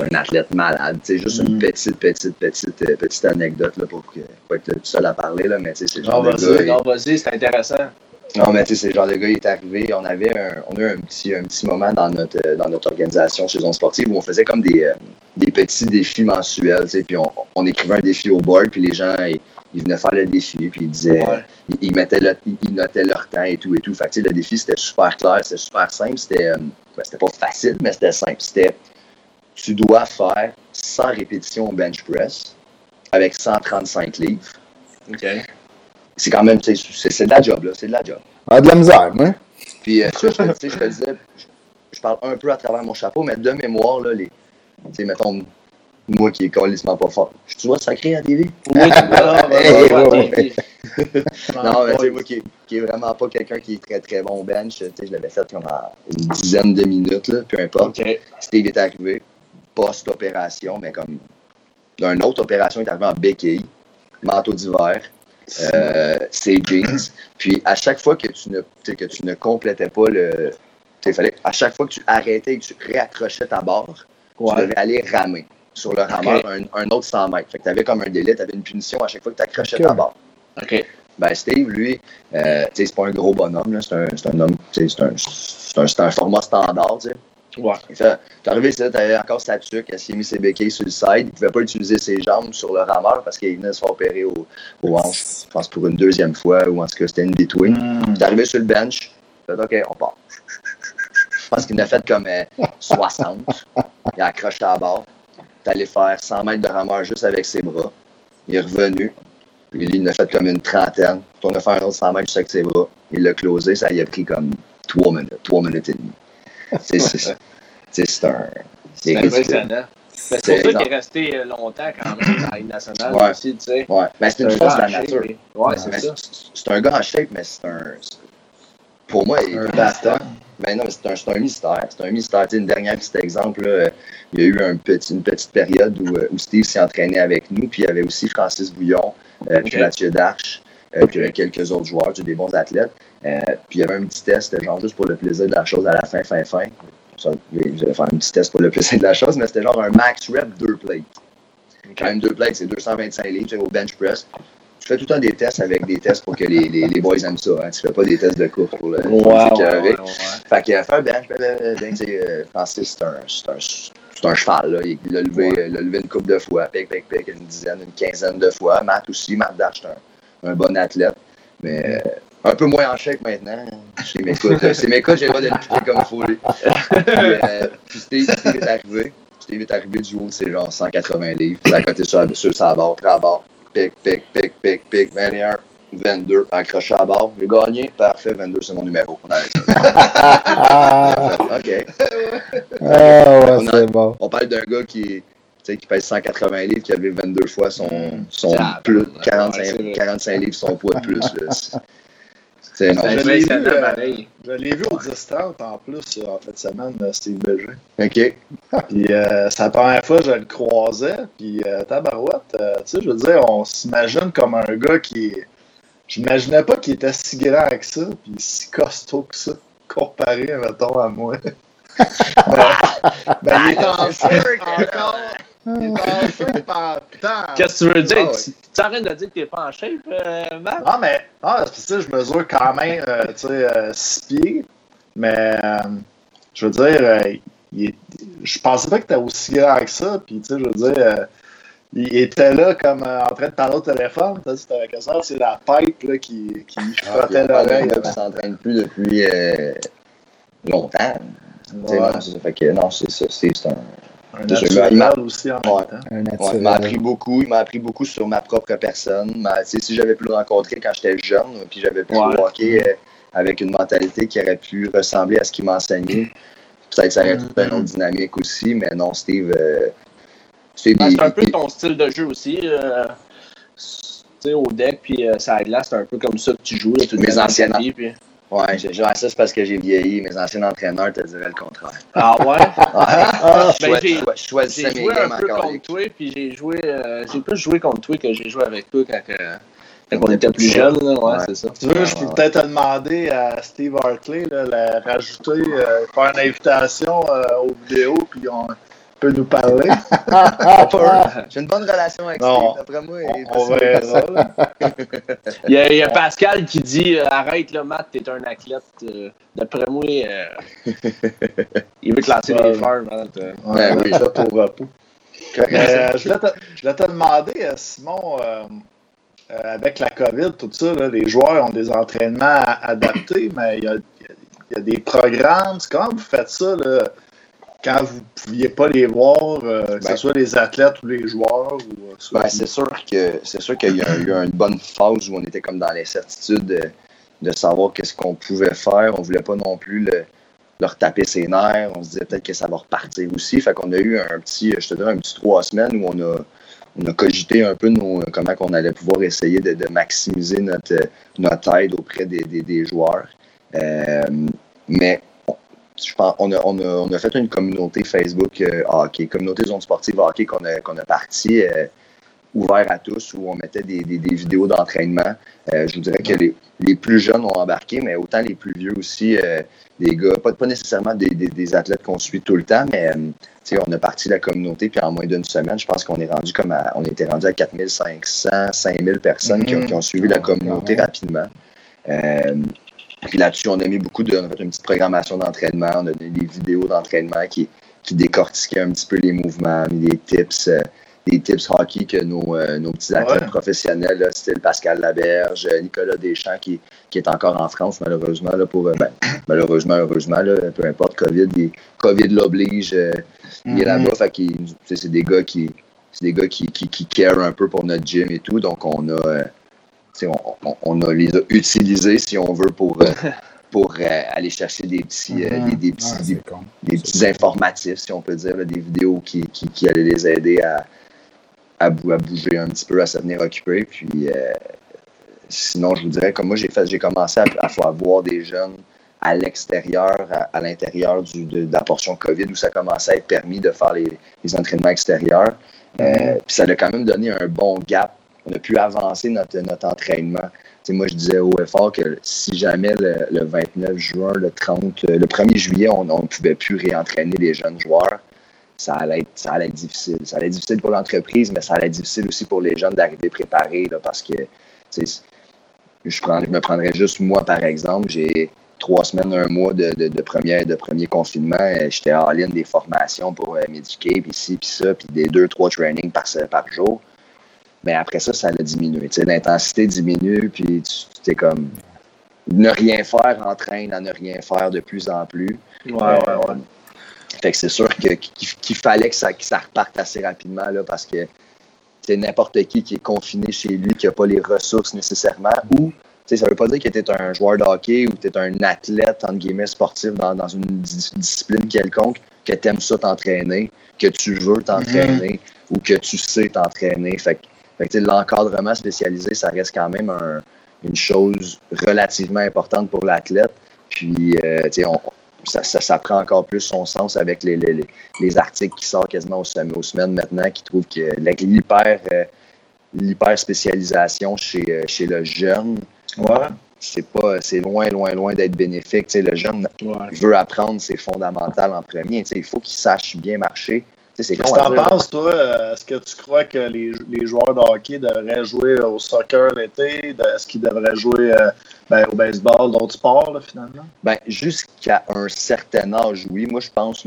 un, athlète malade. C'est juste une mm. petite, petite, petite, euh, petite anecdote là, pour, que, pour être le seul à parler. Là, mais c'est genre non, vas-y, non, vas-y, c'est intéressant. Non, mais tu sais, c'est le genre de gars, il est arrivé. On avait un, on a eu un petit, un petit moment dans notre, dans notre organisation chez Zone Sportive où on faisait comme des, euh, des petits défis mensuels. Puis on, on écrivait un défi au board, puis les gens, ils venaient faire le défi, puis ils disaient, ils, mettaient ils notaient leur temps et tout et tout. Fait que, le défi, c'était super clair, c'était super simple. C'était, ben, c'était pas facile, mais c'était simple. C'était, tu dois faire 100 répétitions au bench press avec 135 livres. OK. C'est quand même, c'est, c'est de la job, là. C'est de la job. Ah, de la misère, moi. Puis, euh, je, je, te disais, je, parle un peu à travers mon chapeau, mais de mémoire, là, les, tu sais, mettons, moi qui est carrément pas fort. Je vois sacré à TV? Non, mais tu sais, moi qui, qui est vraiment pas quelqu'un qui est très très bon bench, tu sais, je l'avais fait comme à une dizaine de minutes, là, peu importe. Okay. Steve est arrivé, post-opération, mais comme d'une autre opération, il est arrivé en béquille, manteau d'hiver, euh, ses jeans. Puis à chaque fois que tu ne, que tu ne complétais pas le. Fallait, à chaque fois que tu arrêtais et que tu réaccrochais ta barre, tu devais aller ramer sur le rameur un, autre 100 mètres. Fait que tu avais comme un délai, tu avais une punition à chaque fois que tu accrochais ta barre. OK. Ben, Steve, lui, euh, c'est pas un gros bonhomme, c'est un, un, homme, c'est un, un, un, format standard, tu sais. Ouais. T'es arrivé, tu avais encore sa tuque, elle s'est mis ses béquilles sur le side, il pouvait pas utiliser ses jambes sur le rameur parce qu'il venait de se faire opérer au, au hanche, je pense pour une deuxième fois, ou en tout cas c'était une between. Mm. T'es arrivé sur le bench, fait OK, on part. Je pense qu'il en a fait comme 60. Euh, il a accroché à la barre allé faire 100 mètres de rameur juste avec ses bras. Il est revenu. Puis lui, il a fait comme une trentaine. On a fait un autre 100 mètres juste avec ses bras. Il l'a closé. Ça y a pris comme 3 minutes, 3 minutes et demie. C'est un. C'est impressionnant. c'est pour ça qu'il est resté euh, longtemps quand même dans la nationale ouais. aussi, tu sais. Ouais, mais c'est une chose de la nature. Ouais, c'est ça. C'est un gars en shape, mais c'est un. Pour moi, il un bâton. Ben non, c'est un, un, mystère. C'est un mystère. Tu sais, une dernière petit exemple, là, il y a eu un petit, une petite période où, où Steve s'est entraîné avec nous, puis il y avait aussi Francis Bouillon, euh, puis Mathieu Darche, euh, puis quelques autres joueurs, des bons athlètes. Euh, puis il y avait un petit test, genre juste pour le plaisir de la chose à la fin, fin, fin. Ça, j'allais faire un petit test pour le plaisir de la chose, mais c'était genre un max rep deux plates. Quand même deux plates, c'est 225 livres au bench press. Fais tout le temps des tests avec des tests pour que les, les, les boys aiment ça. Hein. Tu fais pas des tests de course pour le wow, ouais, ouais, ouais. Fait a un bench, ben, ben, ben, Francis, c'est un, un, un, cheval. Là. Il l'a levé, ouais. levé une couple de fois, pic, pic, pic, une dizaine, une quinzaine de fois. Matt aussi, Matt Dash, c'est un, un, bon athlète. Mais un peu moins en chèque maintenant. C'est mes coups. C'est mes coups, j'ai pas de le comme il faut. Puis, euh, Steve, Steve est arrivé. Steve est arrivé du haut, c'est genre 180 livres. Puis à côté sur, sur sa barre, à barre. Pic, pic, pic, pic, pic, 21, 22, accroché à barre. J'ai gagné. Parfait, 22, c'est mon numéro. On arrête ça. OK. Ah ouais, c'est bon. On parle d'un gars qui qui pèse 180 livres, qui avait 22 fois son, son plus, 45, 45 livres son poids de plus. C'est je l'ai vu, euh, je l'ai vu au 10-30 en plus en fin de semaine, Steve Béger. OK. Puis euh, c'est la première fois que je le croisais. Puis euh, Tabarouette, euh, tu sais, je veux dire, on s'imagine comme un gars qui. Je n'imaginais pas qu'il était si grand que ça, puis si costaud que ça, comparé, mettons, à moi. ben, ben, il est en shape encore. Il Qu'est-ce que tu veux dire? Tu t'arrêtes de dire que t'es pas en shape, euh, Matt? Non, mais ah, c'est je mesure quand même, euh, tu sais, 6 pieds. Mais, euh, je veux dire, il est, je pensais pas que t'étais aussi grand que ça. Puis, tu sais, je veux dire, il était là comme en train de parler au téléphone. Tu sais, avec ça, c'est la pipe là, qui, qui ah, frottait l'oreille. Il s'entraîne plus depuis longtemps. Ouais. Non, ça fait que non, c'est ça. C'est un. Un naturel aussi en ouais. même temps. Ouais, il m'a appris beaucoup. Il m'a appris beaucoup sur ma propre personne. Si j'avais pu le rencontrer quand j'étais jeune, puis j'avais pu ouais. le hockey euh, avec une mentalité qui aurait pu ressembler à ce qu'il m'enseignait, peut-être que ça aurait été mm -hmm. une autre dynamique aussi, mais non, Steve. Euh, Steve ben, c'est un peu ton style de jeu aussi. Euh, au deck, puis euh, ça glace, c'est un peu comme ça que tu joues. Là, mes anciennes. Vie, puis... Ouais, j'ai, ça c'est parce que j'ai vieilli. Mes anciens entraîneurs te diraient le contraire. Ah ouais? Ah, ben, j'ai, j'ai joué un peu contre toi, puis j'ai joué, euh, j'ai plus joué contre toi que j'ai joué avec toi quand, quand on était plus jeunes. Ouais, ouais. c'est ça. Tu veux, je peux peut-être te demander à Steve Hartley, là, la, rajouter, euh, faire une invitation euh, aux vidéos, puis on peut nous parler. J'ai une bonne relation avec Steve. D'après moi, on, on verra. il, y a, il y a Pascal qui dit euh, Arrête, là, Matt, t'es un athlète. Euh, D'après moi, euh, il veut te lancer les fleurs, Matt. Ouais, oui, ça pour repos. Euh, je, voulais te, je voulais te demander, Simon, avec la COVID, tout ça, là, les joueurs ont des entraînements adaptés, mais il y a, il y a des programmes. Comment vous faites ça? Là? Quand vous ne pouviez pas les voir, euh, que ben, ce soit les athlètes ou les joueurs? Ou, ben, c'est sûr que c'est sûr qu'il y a eu une bonne phase où on était comme dans l'incertitude de, de savoir qu'est-ce qu'on pouvait faire. On voulait pas non plus le, leur taper ses nerfs. On se disait peut-être que ça va repartir aussi. Fait qu'on a eu un petit, je te dirais, un petit trois semaines où on a, on a cogité un peu nos, comment on allait pouvoir essayer de, de maximiser notre, notre aide auprès des, des, des joueurs. Euh, mais je pense, on, a, on, a, on a fait une communauté Facebook euh, hockey, communauté zone sportive hockey qu'on a, qu'on a partie euh, ouvert à tous où on mettait des, des, des vidéos d'entraînement. Euh, je vous dirais que les, les, plus jeunes ont embarqué, mais autant les plus vieux aussi, euh, des gars, pas, pas nécessairement des, des athlètes qu'on suit tout le temps, mais on a parti la communauté, puis en moins d'une semaine, je pense qu'on est rendu comme à, on était rendu à 4500, 5000 personnes mm -hmm. qui, ont, qui, ont, suivi la communauté rapidement. Puis là-dessus, on a mis beaucoup de. On a fait une petite programmation d'entraînement, on a donné des vidéos d'entraînement qui, qui décortiquaient un petit peu les mouvements, des tips, euh, des tips hockey que nos, euh, nos petits athlètes ouais? professionnels, là, style Pascal Laberge, Nicolas Deschamps, qui, qui est encore en France, malheureusement, là, pour. Ben, malheureusement, heureusement, là, peu importe, COVID, il, COVID l'oblige, euh, il mm -hmm. est là-bas, fait que c'est des gars qui. C'est des gars qui, qui, qui care un peu pour notre gym et tout, donc on a on, on, on, a les a utilisés, si on veut, pour, euh, pour euh, aller chercher des petits, euh, des, des, petits, des, petits informatifs, si on peut dire, des vidéos qui, qui, qui, allaient les aider à, à, bouger un petit peu, à se tenir occupés. Puis euh, sinon, je vous dirais, comme moi, j'ai fait, j'ai commencé à, à, voir des jeunes à l'extérieur, à, l'intérieur de, la portion COVID, où ça commençait à être permis de faire les, les entraînements extérieurs. Mm-hmm. puis ça a quand même donné un bon gap. On a pu avancer notre, notre entraînement moi, je disais au effort que si jamais le, 29 juin, le 30, le 1er juillet, on ne pouvait plus réentraîner les jeunes joueurs, ça allait être, ça allait difficile. Ça allait être difficile pour l'entreprise, mais ça allait être difficile aussi pour les jeunes d'arriver préparés parce que je, je me prendrais juste moi, par exemple. J'ai trois semaines, un mois de, de, premier, de premier confinement. Euh, j'étais en ligne des formations pour euh, m'éduquer, puis ci, puis ça, puis des deux, trois trainings par, par jour. Mais après ça, ça a diminué. L'intensité diminue, puis tu es comme. Ne rien faire entraîne à ne rien faire de plus en plus. Ouais, ouais, ouais. Fait que c'est sûr qu'il fallait que ça, que ça reparte assez rapidement là, parce que c'est n'importe qui qui est confiné chez lui, qui n'a pas les ressources nécessairement, ou ça ne veut pas dire que tu es un joueur de hockey ou tu es un athlète, entre guillemets, sportif dans, dans une discipline quelconque, que tu aimes ça t'entraîner, que tu veux t'entraîner mm-hmm. ou que tu sais t'entraîner. Fait que l'encadrement spécialisé, ça reste quand même une chose relativement importante pour l'athlète. Puis, euh, ça, ça, prend encore plus son sens avec les, les, articles qui sortent quasiment aux, semaines maintenant, qui trouvent que l'hyper euh, l'hyper spécialisation chez, euh, chez le jeune, c'est pas c'est loin, loin, loin d'être bénéfique. le jeune veut apprendre ses fondamentales en premier. il faut qu'il sache bien marcher. Qu'est-ce que tu en penses, toi? Euh, est-ce que tu crois que les, les, joueurs de hockey devraient jouer au soccer l'été? Est-ce qu'ils devraient jouer euh, ben, au baseball, d'autres sports, finalement? Ben, jusqu'à un certain âge, oui. Moi, je pense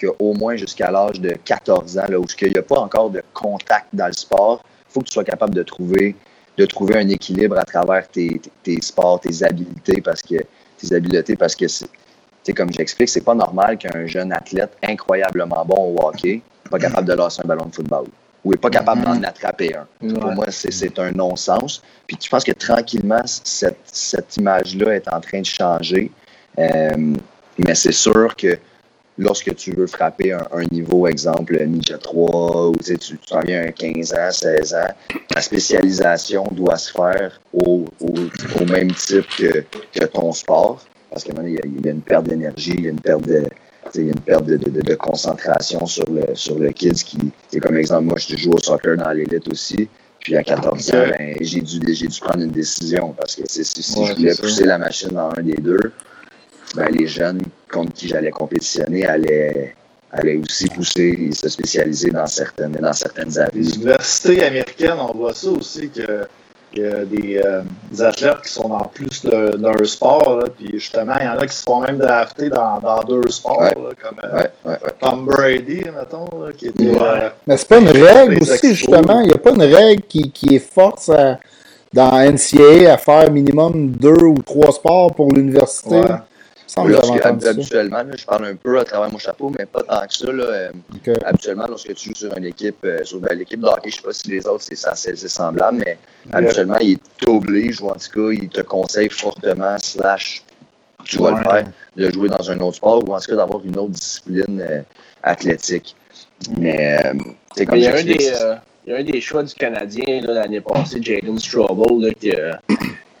qu'au moins jusqu'à l'âge de 14 ans, là, où il n'y a pas encore de contact dans le sport, il faut que tu sois capable de trouver, de trouver un équilibre à travers tes, tes sports, tes habiletés, parce que tes habiletés, parce que comme j'explique, c'est pas normal qu'un jeune athlète incroyablement bon au hockey n'est pas capable de lancer un ballon de football ou n'est pas capable d'en mm-hmm. attraper un. Pour moi, c'est un non-sens. Puis je pense que tranquillement, cette, cette image-là est en train de changer. Euh, mais c'est sûr que lorsque tu veux frapper un, niveau, exemple, Ninja 3, ou tu, tu en viens à 15 ans, 16 ans, la spécialisation doit se faire au, au, même type que, que ton sport parce qu'à un moment il y, a, une perte d'énergie, il y a une perte de, une perte de, concentration sur le, sur le kids qui, c'est comme exemple, moi, je joue au soccer dans l'élite aussi. Puis à 14 ans, ben, j'ai dû, dû prendre une décision parce que si, si je voulais pousser la machine dans un des deux, ben, les jeunes contre qui j'allais compétitionner allaient, allaient aussi pousser et se spécialiser dans certaines, dans certaines Les universités américaines, on voit ça aussi que des, euh, des, athlètes qui sont dans plus d'un sport. Là, puis justement, il y en a qui se font même drafter dans, dans deux sports, là, comme euh, Tom Brady, mettons, là, qui était. Euh, Mais c'est pas une règle aussi, justement. Il n'y a pas une règle qui, qui est force dans NCAA à faire minimum deux ou trois sports pour l'université. Lorsque, habituellement, je parle un peu à travers mon chapeau, mais pas tant que ça. Là, euh, Habituellement, lorsque tu joues sur une équipe, euh, sur ben, l'équipe de hockey, je ne sais pas si les autres c'est semblable, mais habituellement, il t'oblige, ou en tout cas, il te conseille fortement, slash, tu vas le faire, de jouer dans un autre sport, ou en tout cas d'avoir une autre discipline euh, athlétique. Mais, c'est comme il y, a un des, il y a un des choix du Canadien l'année passée, Jaden Strobel, qui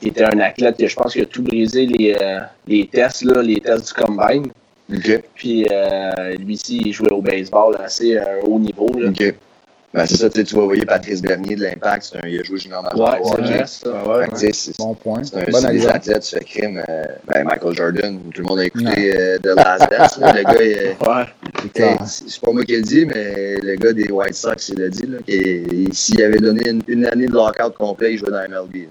qui était un athlète que je pense qu'il a tout brisé les, euh, les tests, là, les tests du combine. Puis euh, lui aussi, il jouait au baseball assez à haut niveau. Là. Ben, c'est ça, tu vas voir Patrice Bernier de l'Impact, il a joué junior major. Ouais, c'est vrai, c'est bon point. C'est un bon des athlètes ce crime. Euh, ben, Michael Jordan, tout le monde a écouté euh, The Last Dance. le gars, ouais. c'est pas moi qui le dis, mais le gars des White Sox, il l'a dit. S'il avait donné une, année de lockout complet, il jouait dans MLB.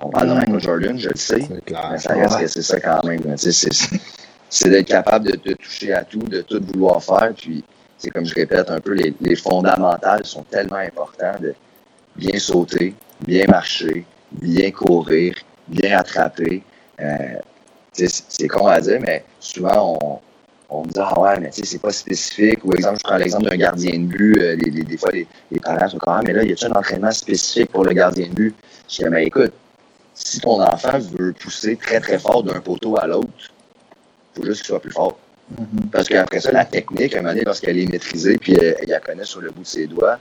On parle de Michael Jordan, je le sais. Mais ça reste que c'est ça quand même. C'est d'être capable de, te toucher à tout, de tout vouloir faire. Puis, c'est comme je répète un peu, les, les fondamentales sont tellement importants de bien sauter, bien marcher, bien courir, bien attraper. Euh, c'est con à dire, mais souvent, on, on me dit Ah ouais, mais tu sais, c'est pas spécifique. Ou exemple, je prends l'exemple d'un gardien de but. Euh, les, des fois, les, les parents sont quand même, mais là, il y a un entraînement spécifique pour le gardien de but? Je dis Mais écoute, si ton enfant veut pousser très très fort d'un poteau à l'autre, il faut juste qu'il soit plus fort. Mhm. Parce qu'après ça, la technique, à un moment donné, lorsqu'elle est maîtrisée, puis elle, elle la connaît sur le bout de ses doigts,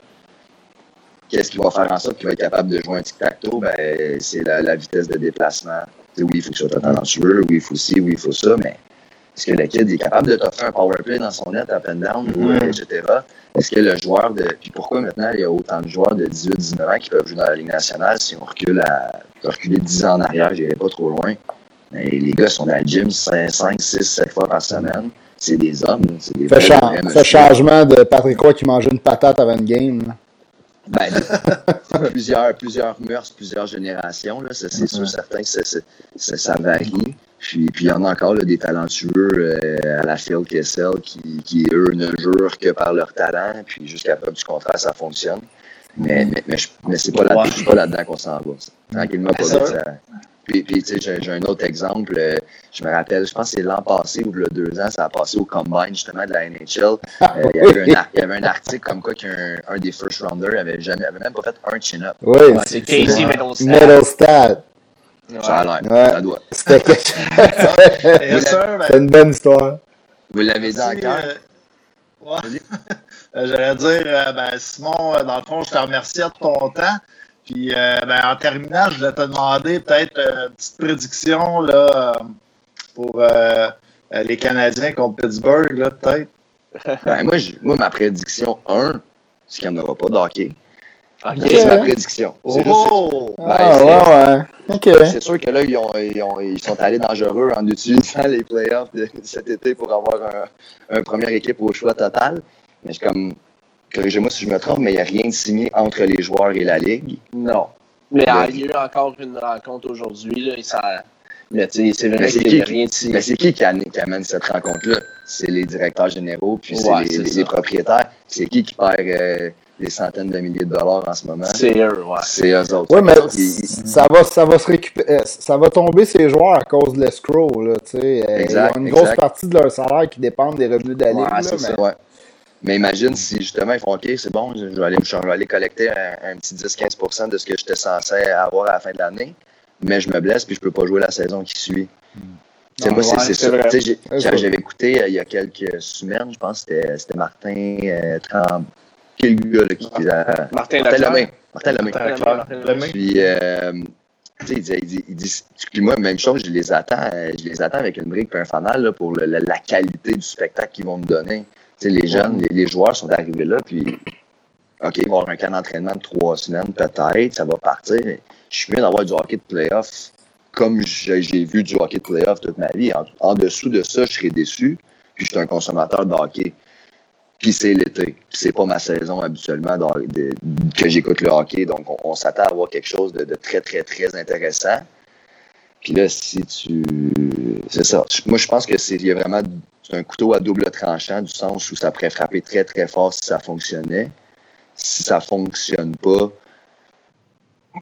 qu'est-ce qui va faire en sorte qu'il va être capable de jouer un tic-tac-toe? Ben, c'est la, la vitesse de déplacement. Oui, il faut que tu sois talentueux, oui, il faut ci, oui, il faut ça, mais est-ce que le kid est capable de t'offrir un power play dans son net, up and down, ou, Mm. euh, etc.? Est-ce que le joueur de. Puis pourquoi maintenant il y a autant de joueurs de 18-19 ans qui peuvent jouer dans la Ligue nationale si on recule à. Reculer 10 ans en arrière, j'irai pas trop loin. Les gars sont dans le gym 5, 6, 7 fois par semaine. C'est des hommes, c'est des Fait, vrais fait changement de Patrick Roy qui mangeait une patate avant une game. là. Ben, plusieurs, plusieurs mœurs, plusieurs générations, là, c'est sûr, certain que ça, varie. Puis, puis il y en a encore là, des talentueux euh, à la Phil Kessel qui, qui, eux, ne jurent que par leur talent, puis jusqu'à preuve du contraire, ça fonctionne. Mais, mais, mais, je- mais c'est pas, là, c'est pas là-dedans qu'on s'en va. ça. Tranquillement, pas C'est vite, ça- Puis, puis tu sais, j'ai, un autre exemple. euh, je me rappelle, je pense que c'est l'an passé ou le deux ans, ça a passé au Combine, justement, de la NHL. Euh, il, y avait un, ar- il y avait un article comme quoi qu'un un des first rounders avait, jamais, avait même pas fait un chin-up. Oui, Ouais, c'est Casey. Middlestat. Ça a l'air. Ouais. Ça doit. C'était quelque- Bien sûr, ben, c'est une bonne histoire. Vous l'avez dit encore? euh, ouais. Euh, J'allais dire, euh, ben, Simon, euh, dans le fond, je te remercie de ton temps. Puis, euh, ben, en terminant, je voulais te demander peut-être une petite prédiction là, pour les Canadiens contre Pittsburgh, là, peut-être. Ben, moi, moi, ma prédiction 1, c'est qu'il n'y en aura pas de hockey. Ok. C'est ma prédiction. C'est juste- Oh! Ben, Ah, c'est- ouais, ouais. OK. C'est sûr que là, ils, ont- ils ont- ils sont allés dangereux en utilisant les playoffs de cet été pour avoir un, un première équipe au choix total. Mais comme, corrigez-moi si je me trompe, mais il n'y a rien de signé entre les joueurs et la Ligue? Non. Mais Le- il y a eu encore une rencontre aujourd'hui. ça- Mais tu sais, c'est vrai qu'il n'y a qui- rien de si. Mais c'est qui qui, amène- qui amène cette rencontre-là? C'est les directeurs généraux, puis c'est Ouais, les, c'est les- ça. les propriétaires. C'est qui qui perd euh, des centaines de milliers de dollars en ce moment? C'est eux, ouais. C'est eux autres. Oui, mais ça va, ça va se récupérer. Ça va tomber ces joueurs à cause de l'escrow, là, tu sais. Euh, Exact, Ils ont une exact. grosse partie de leur salaire qui dépendent des revenus de la Ligue, Ouais, là, c'est ça, mais- ouais. Mais imagine si justement ils font OK, c'est bon, je vais aller, je vais aller collecter un, un petit 10-15% de ce que j'étais censé avoir à la fin de l'année, mais je me blesse puis je peux pas jouer la saison qui suit. Tu sais, Non, moi, c'est ouais, c'est c'est ça. J'avais écouté euh, il y a quelques semaines, je pense que c'était- c'était Martin euh, Tremblay. Quel gars là, qui. euh, Martin Martin. Lemay. Martin Lemay. Martin Martin. Puis, euh, tu sais, il dit, il dit, il dit- puis moi, même chose, je les attends, euh, je les attends avec une brique et un fanal là, pour le- la, la qualité du spectacle qu'ils vont me donner. Tu sais, les jeunes, les, joueurs sont arrivés là, puis, OK, il va y avoir un camp d'entraînement de trois semaines, peut-être, ça va partir. Je suis mieux d'avoir du hockey de playoff comme j'ai vu du hockey de playoff toute ma vie. En, dessous de ça, je serais déçu, puis je suis un consommateur de hockey. Puis c'est l'été. Puis c'est pas ma saison habituellement que j'écoute le hockey. Donc, on, on s'attend à avoir quelque chose de, de très, très, très intéressant. Puis là, si tu. C'est ça. Moi, je pense que c'est il y a vraiment c'est un couteau à double tranchant, du sens où ça pourrait frapper très, très fort si ça fonctionnait. Si ça fonctionne pas,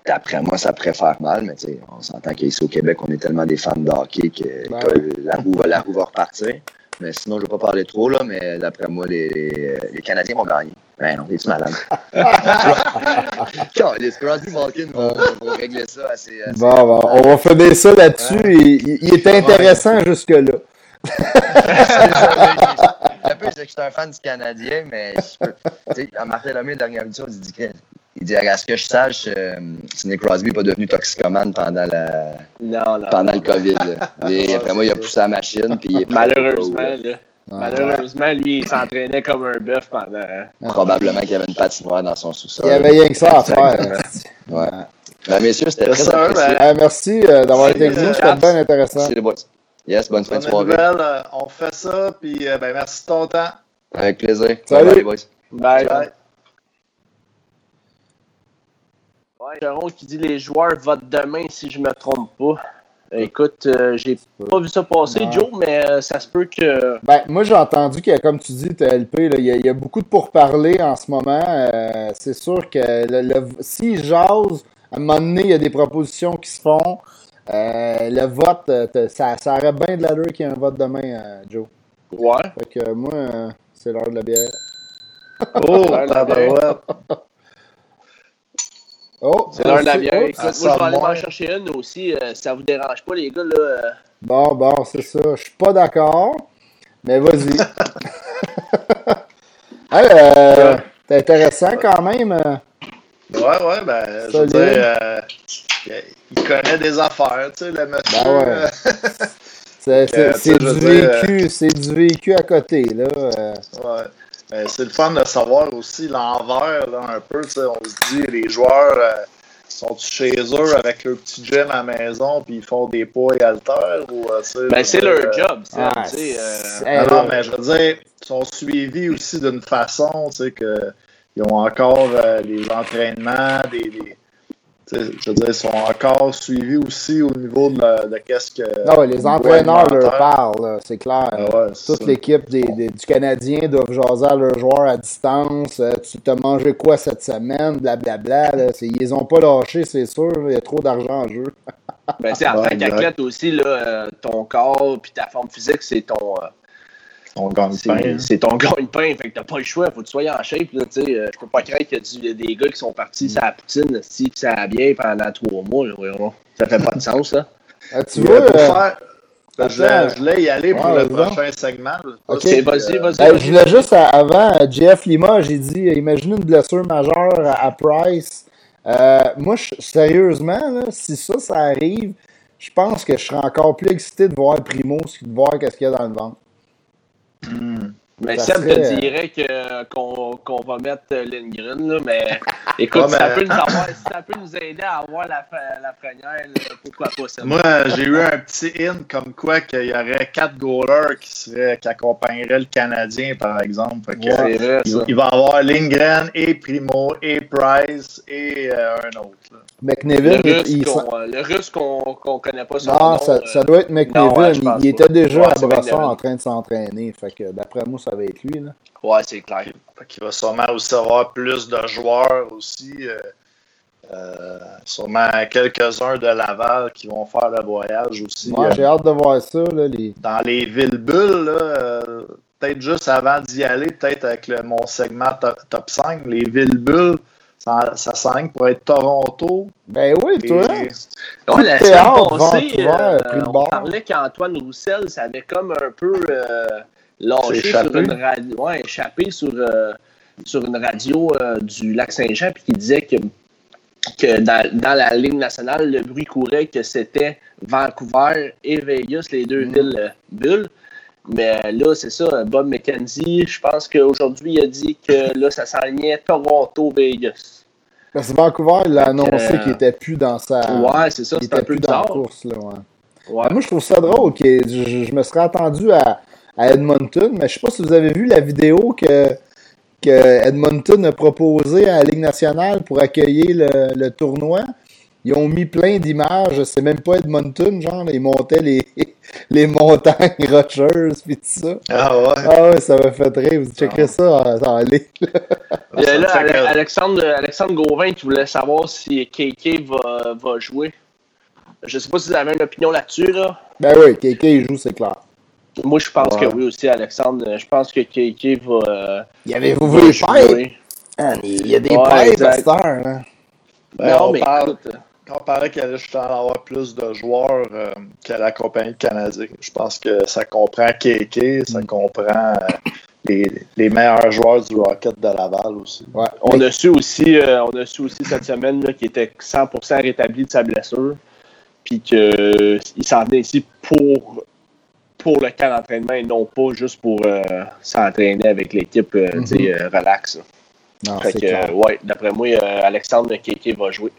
d'après moi, ça pourrait faire mal. Mais on s'entend qu'ici au Québec, on est tellement des fans de hockey que, que la, roue, va- la roue va repartir. Mais sinon, je ne vais pas parler trop, là, mais d'après moi, les, les, Canadiens vont gagner. Ben non, t'es-tu malade? Les Crosby Malkin vont, vont régler ça assez. assez Bon, bon, on va finir ça là-dessus. Il, il- il est intéressant jusque-là. Un peu, c'est que je suis un fan du Canadien, mais je peux. Tu sais, à Martin Lemay, dernière émission, il dit. Il dit, à ce que je sache, euh, Sidney Crosby n'est pas devenu toxicomane pendant, la, Non, non. pendant le COVID. Et après moi, il a poussé la machine. Puis il est prêt Malheureusement. Malheureusement, lui, il s'entraînait comme un bœuf pendant. Probablement qu'il y avait une patinoire dans son sous-sol. Il y avait rien que ça à faire. Ouais. Ben, messieurs, c'était très sir, apprécié. Euh, merci euh, d'avoir été avec nous. C'était bien intéressant. Merci les boys. Yes, bonne fin de soirée. nouvelle, euh, on fait ça, puis euh, ben, merci de ton temps. Avec plaisir. Salut. Bye, les boys. Bye. Bye. Ouais, Jaron qui dit les joueurs votent demain si je me trompe pas. Écoute, euh, j'ai pas vu ça passer, Non. Joe, mais euh, ça se peut que. Ben, moi, j'ai entendu que, comme tu dis, TLP, il y, a- il y a beaucoup de pourparlers en ce moment. Euh, c'est sûr que le, le- s'ils jasent, à un moment donné, il y a des propositions qui se font. Euh, le vote, euh, ça, ça aurait bien de l'allure qu'il y ait un vote demain, euh, Joe. Ouais. Fait que moi, euh, c'est l'heure de la bière. Oh, Ouais, tabarouette. Oh, C'est l'heure de la bière. oh, Écoute, moi, je vais aller m'en chercher une aussi. si ça vous dérange pas, les gars. Là, Bon, bon, c'est ça. Je suis pas d'accord, mais vas-y. hey, euh, c'est intéressant quand même. Ouais, ouais, ben, je veux dire, il connaît des affaires, tu sais, le monsieur. Ben ouais. euh, C'est Euh, du dire, vécu, c'est du vécu à côté, là. euh. Ouais. Ben, c'est le fun de savoir aussi l'envers, là, un peu. tu sais, On se dit, les joueurs euh, sont chez eux avec leur petit gym à la maison, puis ils font des poids et haltères. Ou, euh, ben, c'est leur job. c'est, Ah, euh, là, mais je veux dire, ils sont suivis aussi d'une façon, tu sais, que ils ont encore euh, les entraînements, des, je veux dire, ils sont encore suivis aussi au niveau de, la- de qu'est-ce que. Non, ouais, les entraîneurs leur parlent, là, c'est clair. Ah ouais, c'est Toute ça. l'équipe des, des- du Canadien doivent jaser à leurs joueurs à distance. Euh, tu t'as mangé quoi cette semaine? Blablabla. là. C'est- Ils les ont pas lâchés, c'est sûr. Il y a trop d'argent en jeu. ben, en tant qu'athlète aussi, là, euh, ton corps puis ta forme physique, c'est ton. euh, On gagne c'est, pain. c'est ton gagne-pain, fait que t'as pas le choix, faut que tu sois en shape, là, tu sais. euh, Je peux pas y a du- des gars qui sont partis sur la poutine, si, ça a bien pendant trois mois, là, voyons. Ça fait pas de sens, ça. Ah, tu euh, euh, faire- ben, je, voulais, je voulais y aller pour le prochain segment. Je sais pas Ok. si, C'est vas-y, euh, vas-y. ben, je voulais juste, avant, euh, Jeff Lima, j'ai dit, euh, imagine une blessure majeure à, à Price. Euh, moi, je- sérieusement, là, si ça, ça arrive, je pense que je serais encore plus excité de voir Primo que de voir qu'est-ce qu'il y a dans le ventre. Hmm. Mais Ça Seb serait, te euh, dirait que, qu'on, qu'on va mettre euh, Lindgren, là, mais écoute, Ouais, ça peut nous avoir- ça peut nous aider à avoir la, la première, là, pourquoi pas, Seb? Moi, j'ai eu un petit in comme quoi qu'il y aurait quatre goalers qui, seraient, qui accompagneraient le Canadien, par exemple. Que, vrai, il, il va y avoir Lindgren et Primo et Price et euh, un autre. là. McNevin, Le il- russe, il, qu'on, euh, le russe qu'on, qu'on connaît pas son Non, nom. ça, euh, ça doit être McNevin. non, ouais, je il, il était déjà Ouais, à McNevin. en train de s'entraîner. Fait que d'après moi, ça va être lui. Là. Ouais, c'est clair. Fait qu'il va sûrement aussi avoir plus de joueurs aussi. euh, euh, sûrement quelques-uns de Laval qui vont faire le voyage aussi. Moi, euh, j'ai hâte de voir ça. Là, les... dans les villes bulles, euh, peut-être juste avant d'y aller, peut-être avec le- mon segment top, top 5, les villes bulles, ça, ça s'enligne pour être Toronto. Ben oui, et- toi. Ouais, la semaine passée, euh, on parlait qu'Antoine Roussel, ça avait comme un peu euh, lâché C'est sur une radio, ouais, échappé sur, euh, sur une radio euh, du lac Saint-Jean, puis qui disait que, que dans, dans la ligne nationale, le bruit courait que c'était Vancouver et Vegas, les deux Mm. villes euh, bulles. Mais euh, là, c'est ça, Bob McKenzie, je pense qu'aujourd'hui, il a dit que là, ça s'enlignait Toronto-Vegas. Parce que Vancouver, il a annoncé euh, qu'il était plus dans sa. Ouais, c'est ça, il un était peu plus dans la course. Là, ouais. Ouais. Moi, je trouve ça drôle. que je, je me serais attendu à, à Edmonton, mais je sais pas si vous avez vu la vidéo que, que Edmonton a proposée à la Ligue nationale pour accueillir le, le tournoi. Ils ont mis plein d'images. C'est même pas Edmonton, genre, ils montaient les, les montagnes rocheuses puis tout ça. Ah ouais. Ah ouais, ça m'a fait rire. Vous checkerez ça en, en ligne. Il y a Ça là, fait que- Ale- Alexandre, Alexandre Gauvin qui voulait savoir si KK va, va jouer. Je sais pas si vous avez une opinion là-dessus. Là. Ben oui, KK il joue, c'est clair. Moi, je pense Ouais. que oui aussi, Alexandre. Je pense que KK va, euh, Il y avait vous jouer. Il y a des Ouais, à cette heure. hein. Ben, non, on mais parle- Quand on parlait qu'il allait justement avoir plus de joueurs euh, que la compagnie canadienne, je pense que ça comprend KK, ça Mm. comprend euh, les, les meilleurs joueurs du Rocket de Laval aussi. Ouais. on a su aussi, euh, on a su aussi cette semaine qu'il était 100% rétabli de sa blessure. Puis qu'il s'en venait ici pour, pour le camp d'entraînement et non pas juste pour euh, s'entraîner avec l'équipe euh, tu sais, euh, relax. Non, Fait que, euh, ouais, d'après moi, euh, Alexandre Kéké va jouer.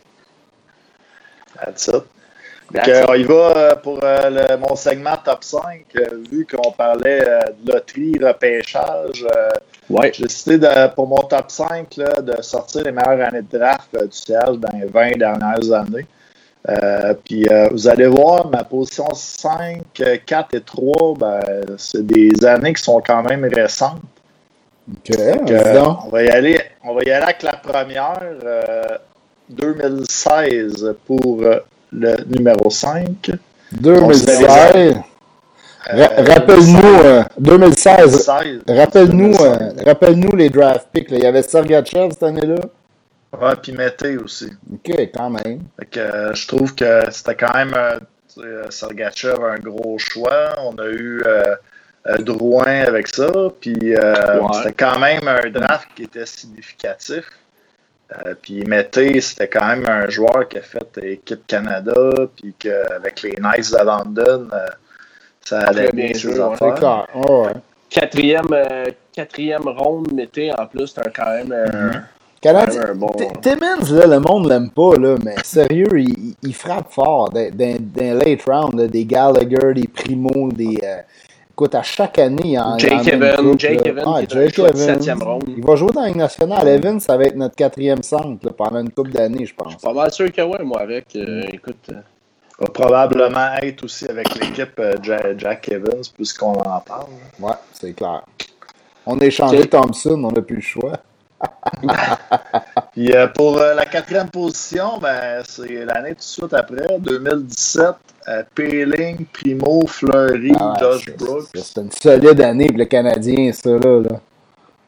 That's it. Que, on y va pour euh, le- mon segment top 5. euh, vu qu'on parlait euh, de loterie, repêchage, euh, Ouais. j'ai décidé de, pour mon top 5 là, de sortir les meilleures années de draft euh, du CH dans les 20 dernières années. Euh, puis euh, vous allez voir, ma position 5, euh, 4 et 3, ben, c'est des années qui sont quand même récentes. Ok, Donc, dis euh, donc. on, va y aller, on va y aller avec la première, euh, 2016 pour euh, le numéro 5. 2016. Euh, Ra- Rappelle-nous, euh, 2016. 2016. Rappelle-nous, 2016. euh, rappelle-nous les draft picks. là. Il y avait Sergachev cette année-là. Ouais, puis Mété aussi. OK, quand même. Fait que, euh, je trouve que c'était quand même euh, Sergachev un gros choix. On a eu euh, euh, Drouin avec ça. Puis euh, Ouais. c'était quand même un draft qui était significatif. Euh, puis Mété, c'était quand même un joueur qui a fait équipe Canada. Puis qu'avec les Knights de London, euh, ça allait bien ses. C'est affaires. clair. Ouais, ouais. Quatrième, euh, quatrième ronde, mettez en plus, c'est un- quand même euh, Mhm. Canadien, bon- Timmins, là, le monde l'aime pas, là, mais sérieux, il, il- frappe fort dans, dans- dans les late round, là, des Gallagher, des Primo, des. euh, écoute, à chaque année, il y en Jake Evans, Jake. Evans, Ah, Jake. Il va jouer dans la Ligue nationale. Evans, ça va être notre quatrième centre là, pendant une couple d'années, je pense. pas mal sûr que oui, moi, avec. euh, écoute, euh, Va probablement être aussi avec l'équipe euh, Ja- Jack Evans, puisqu'on en parle. Ouais, c'est clair. On a échangé. Thompson, on n'a plus le choix. Puis euh, pour euh, la quatrième position, ben, c'est l'année tout de suite après, 2017. euh, Peeling, Primo, Fleury, Ah ouais, Josh c'est- Brooks. c'est- une solide année pour le Canadien, ça, là. là.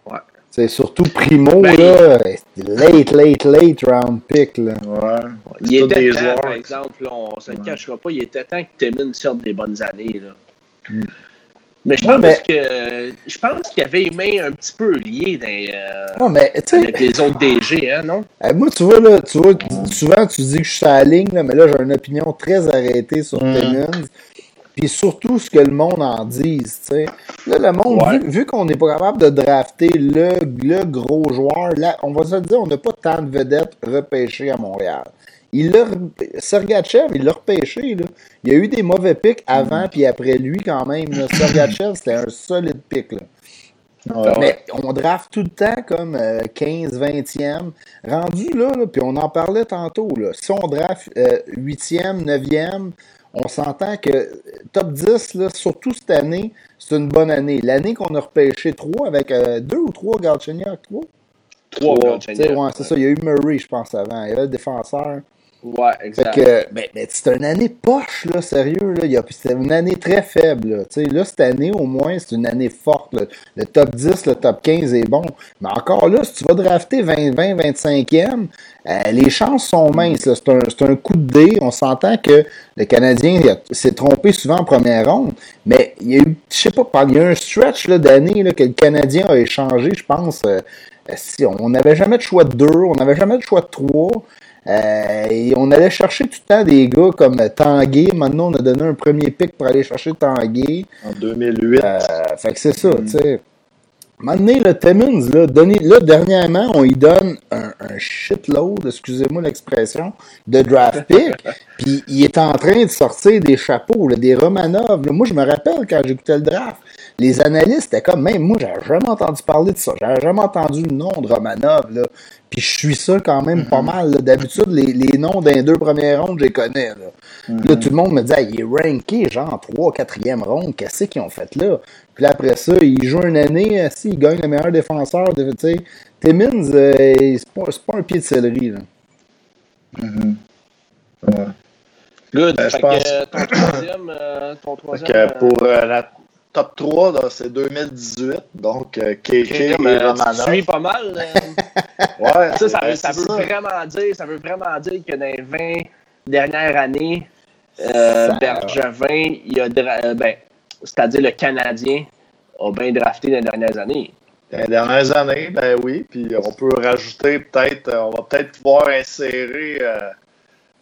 Ouais. C'est surtout Primo, Ben, là. c'est Late, late, late round pick, là. Ouais. il était des temps, joueurs. par exemple, là, on ne se le Ouais. cachera pas, il était temps que Timmins sorte des bonnes années. Là. Mm. Mais je pense mais- que je pense qu'il y avait les mains un petit peu liées dans, euh, Non, mais, avec les autres DG, hein, non? euh, moi, tu vois, là, tu vois, souvent, tu dis que je suis à la ligne, là, mais là, j'ai une opinion très arrêtée sur Mm. Timmins. Puis surtout, ce que le monde en dise, tu sais. Là, le monde, Ouais. vu, vu qu'on n'est pas capable de drafter le, le gros joueur, là, on va se le dire, on n'a pas tant de vedettes repêchées à Montréal. Il l'a, Sergachev, il l'a repêché, là. Il y a eu des mauvais pics avant puis après lui, quand même. là. Sergachev, c'était un solide pic, là. Ouais. Mais on draft tout le temps comme euh, 15, 20e. Rendu là, là, puis on en parlait tantôt, là, si on draft euh, 8e, 9e, on s'entend que euh, top 10, là, surtout cette année, c'est une bonne année. L'année qu'on a repêché 3 avec 2 ou 3 Galchenyuk, 3. Trois, Trois. Galchenyuk. Tu sais, ouais, c'est ça. Il y a eu Murray, je pense, avant. Il y avait le défenseur. Ouais, Fait exact. que, ben, ben, c'est une année poche, là, sérieux. Là. C'était une année très faible. Là. Là, cette année, au moins, c'est une année forte. là. Le top 10, le top 15 est bon. Mais encore là, si tu vas drafter 20, 20 25e, euh, les chances sont minces. C'est un, un coup de dé. On s'entend que le Canadien s'est trompé souvent en première ronde. Mais il y a eu, je sais pas, il y a un stretch là, que le Canadien a échangé, je pense. euh, si on n'avait jamais de choix de 2, on n'avait jamais de choix de 3. Euh, et on allait chercher tout le temps des gars comme Tanguay. Maintenant, on a donné un premier pic pour aller chercher Tanguay. En 2008. Euh, fait que c'est ça, tu sais. Maintenant, le Timmins, là, donné, là, dernièrement, on lui donne un, un shitload, excusez-moi l'expression, de draft pick. Puis il est en train de sortir des chapeaux, là, des Romanov. là. Moi, je me rappelle quand j'écoutais le draft, les analystes étaient comme, même moi, j'avais jamais entendu parler de ça. J'avais jamais entendu le nom de Romanov. Là. Puis je suis ça quand même pas mal. là. D'habitude, les, les noms d'un deux premières rondes, je les connais. Là. Là, tout le monde me dit, Ah, il est ranké, genre 3 4e ronde. Qu'est-ce qu'ils ont fait là? Puis là, après ça, il joue une année, euh, si, il gagne le meilleur défenseur. De, tu sais, Timmins, euh, c'est pas, un pied de céleri. Là. Mhm. Ouais. Good. Ben, je fait pense- que euh, ton troisième, euh, ton Fait troisième. que euh, pour euh, la top 3, là, c'est 2018. Donc, euh, et euh, tu Romanov. suis pas mal. euh, Ouais, ça, ça, ben, veut, ça vraiment dire, ça veut vraiment dire que dans les 20 dernières années, euh, Bergevin, il a dra- ben, c'est-à-dire le Canadien, a bien drafté dans les dernières années. Dans les dernières années, ben oui. Puis on peut rajouter peut-être, euh, on va peut-être pouvoir insérer euh,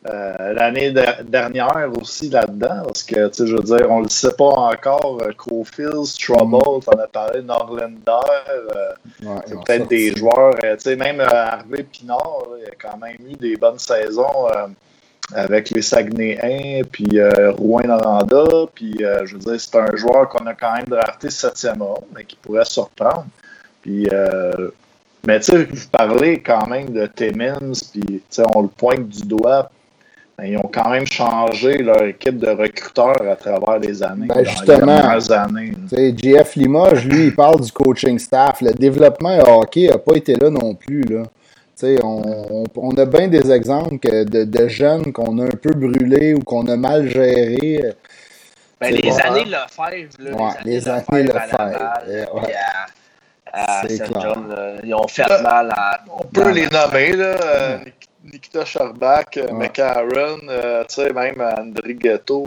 euh, l'année de- dernière aussi là-dedans. Parce que, tu sais, je veux dire, on le sait pas encore. euh, Cofield, Trouble, on a parlé de Norlander. euh, Ouais, c'est peut-être des joueurs, tu sais, même Harvey Pinard, il a quand même eu des bonnes saisons avec les Saguenayens, puis Rouen-Noranda, puis je veux dire, c'est un joueur qu'on a quand même drafté septième ronde, mais qui pourrait surprendre. Puis, euh, mais tu sais, vous parlez quand même de Timmins, puis tu sais, on le pointe du doigt. ben, ils ont quand même changé leur équipe de recruteurs à travers les années. Ben, dans les justement. dernières années. JF Limoges, lui, il parle du coaching staff. Le développement hockey n'a pas été là non plus. Là. Tu sais, On, on, on a bien des exemples que de, de jeunes qu'on a un peu brûlés ou qu'on a mal gérés. Ben, les bon, années hein? Lefebvre, là, Ouais, les les années années Lefebvre Laval, ouais. puis à, St. John. Ils ont fait mal à. On peut les nommer, là. Euh, Nikita Sherbak, euh, McAaron, tu sais, même André Ghetto.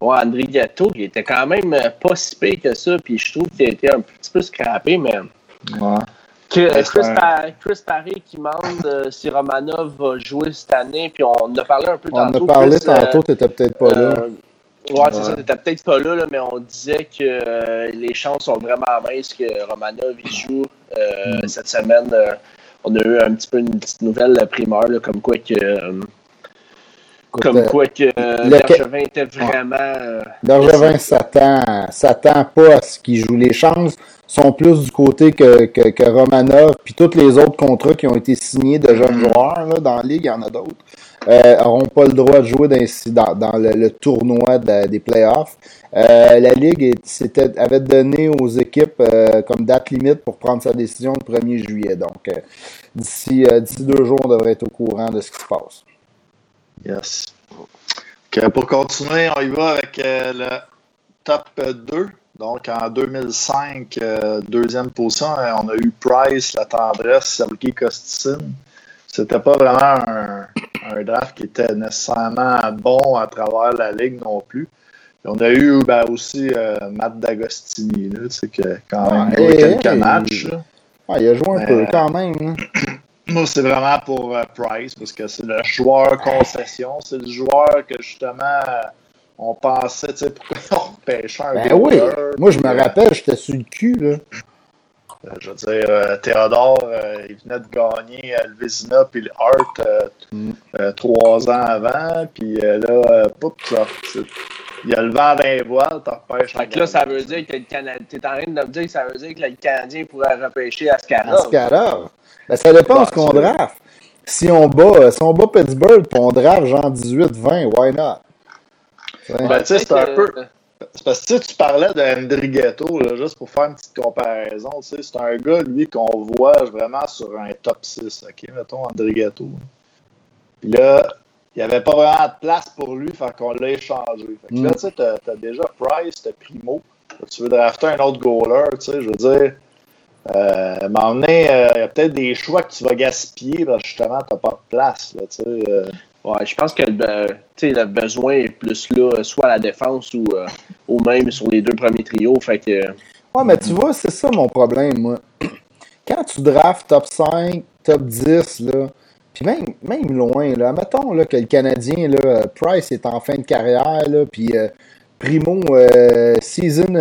Ouais, André Ghetto, qui était quand même pas si pire que ça, puis je trouve qu'il a été un petit peu scrappé, mais. Ouais. Chris, Chris, Parry qui demande si Romanov va jouer cette année, puis on en a parlé un peu tantôt. On a parlé tantôt, t'étais peut-être pas là. Ouais, c'est ça, t'étais peut-être pas là, mais on disait que euh, les chances sont vraiment minces que Romanov y joue euh, mm. cette semaine. Euh, on a eu un petit peu une petite nouvelle primeur, comme quoi que. comme quoi que Bergevin était vraiment. Bergevin s'attend pas à ce qu'il joue. Les chances sont plus du côté que, que, Romanov, puis tous les autres contrats qui ont été signés de jeunes mm. joueurs là, dans la ligue, il y en a d'autres n'auront euh, pas le droit de jouer dans, le, tournoi des playoffs. Euh, la Ligue avait donné aux équipes euh, comme date limite pour prendre sa décision le 1er juillet. Donc, d'ici deux jours, on devrait être au courant de ce qui se passe. Yes. pour continuer, on y va avec le top 2. Donc, en 2005, deuxième position, on a eu Price, La Tendresse, Sergei Kosticin. C'était pas vraiment un, un draft qui était nécessairement bon à travers la ligue non plus. on a eu ben, aussi euh, Matt D'Agostini, là, que quand même joué quelques matchs. il a joué un peu quand même. Hein. Moi, c'est vraiment pour euh, Price, parce que c'est le joueur concession. C'est le joueur que justement on pensait, tu sais, pourquoi on repêchait un ben oui. Moi, je me rappelle, j'étais sur le cul, là. Euh, je veux dire, euh, Théodore, euh, il venait de gagner le Vézina puis le Hart mm. trois ans avant. Puis là, il y a le vent d'un voile, t'en repêches. Fait que là, ça veut dire que le Canadien. T'es en train de me dire que ça veut dire que le Canadien pourrait repêcher Askarov. Askarov. Ben, ça dépend de ce qu'on draft. Si on bat, si on bat Pittsburgh et on draft genre 18-20, why not? Ben, tu sais, c'est un peu. C'est parce que tu parlais d'Andrighetto, juste pour faire une petite comparaison. C'est un gars, lui, qu'on voit vraiment sur un top 6, OK, mettons, Andrighetto. Puis là, il n'y avait pas vraiment de place pour lui, fait qu'on l'a échangé. Fait que là, mm. tu sais, t'as as déjà Price, t'as Primo. Tu veux drafter un autre goaler, tu sais, je veux dire. Euh, à un moment donné, euh, il y a peut-être des choix que tu vas gaspiller parce que justement, tu n'as pas de place. Là, tu sais, euh. Ouais, je pense que le besoin est plus là, soit à la défense ou, euh, ou même sur les deux premiers trios. Fait que... Ouais, mais tu vois, c'est ça mon problème, moi. Quand tu drafts top 5, top 10, là, puis même, même loin, là, mettons là, que le Canadien, là, Price est en fin de carrière, là, puis euh, Primo, euh, season,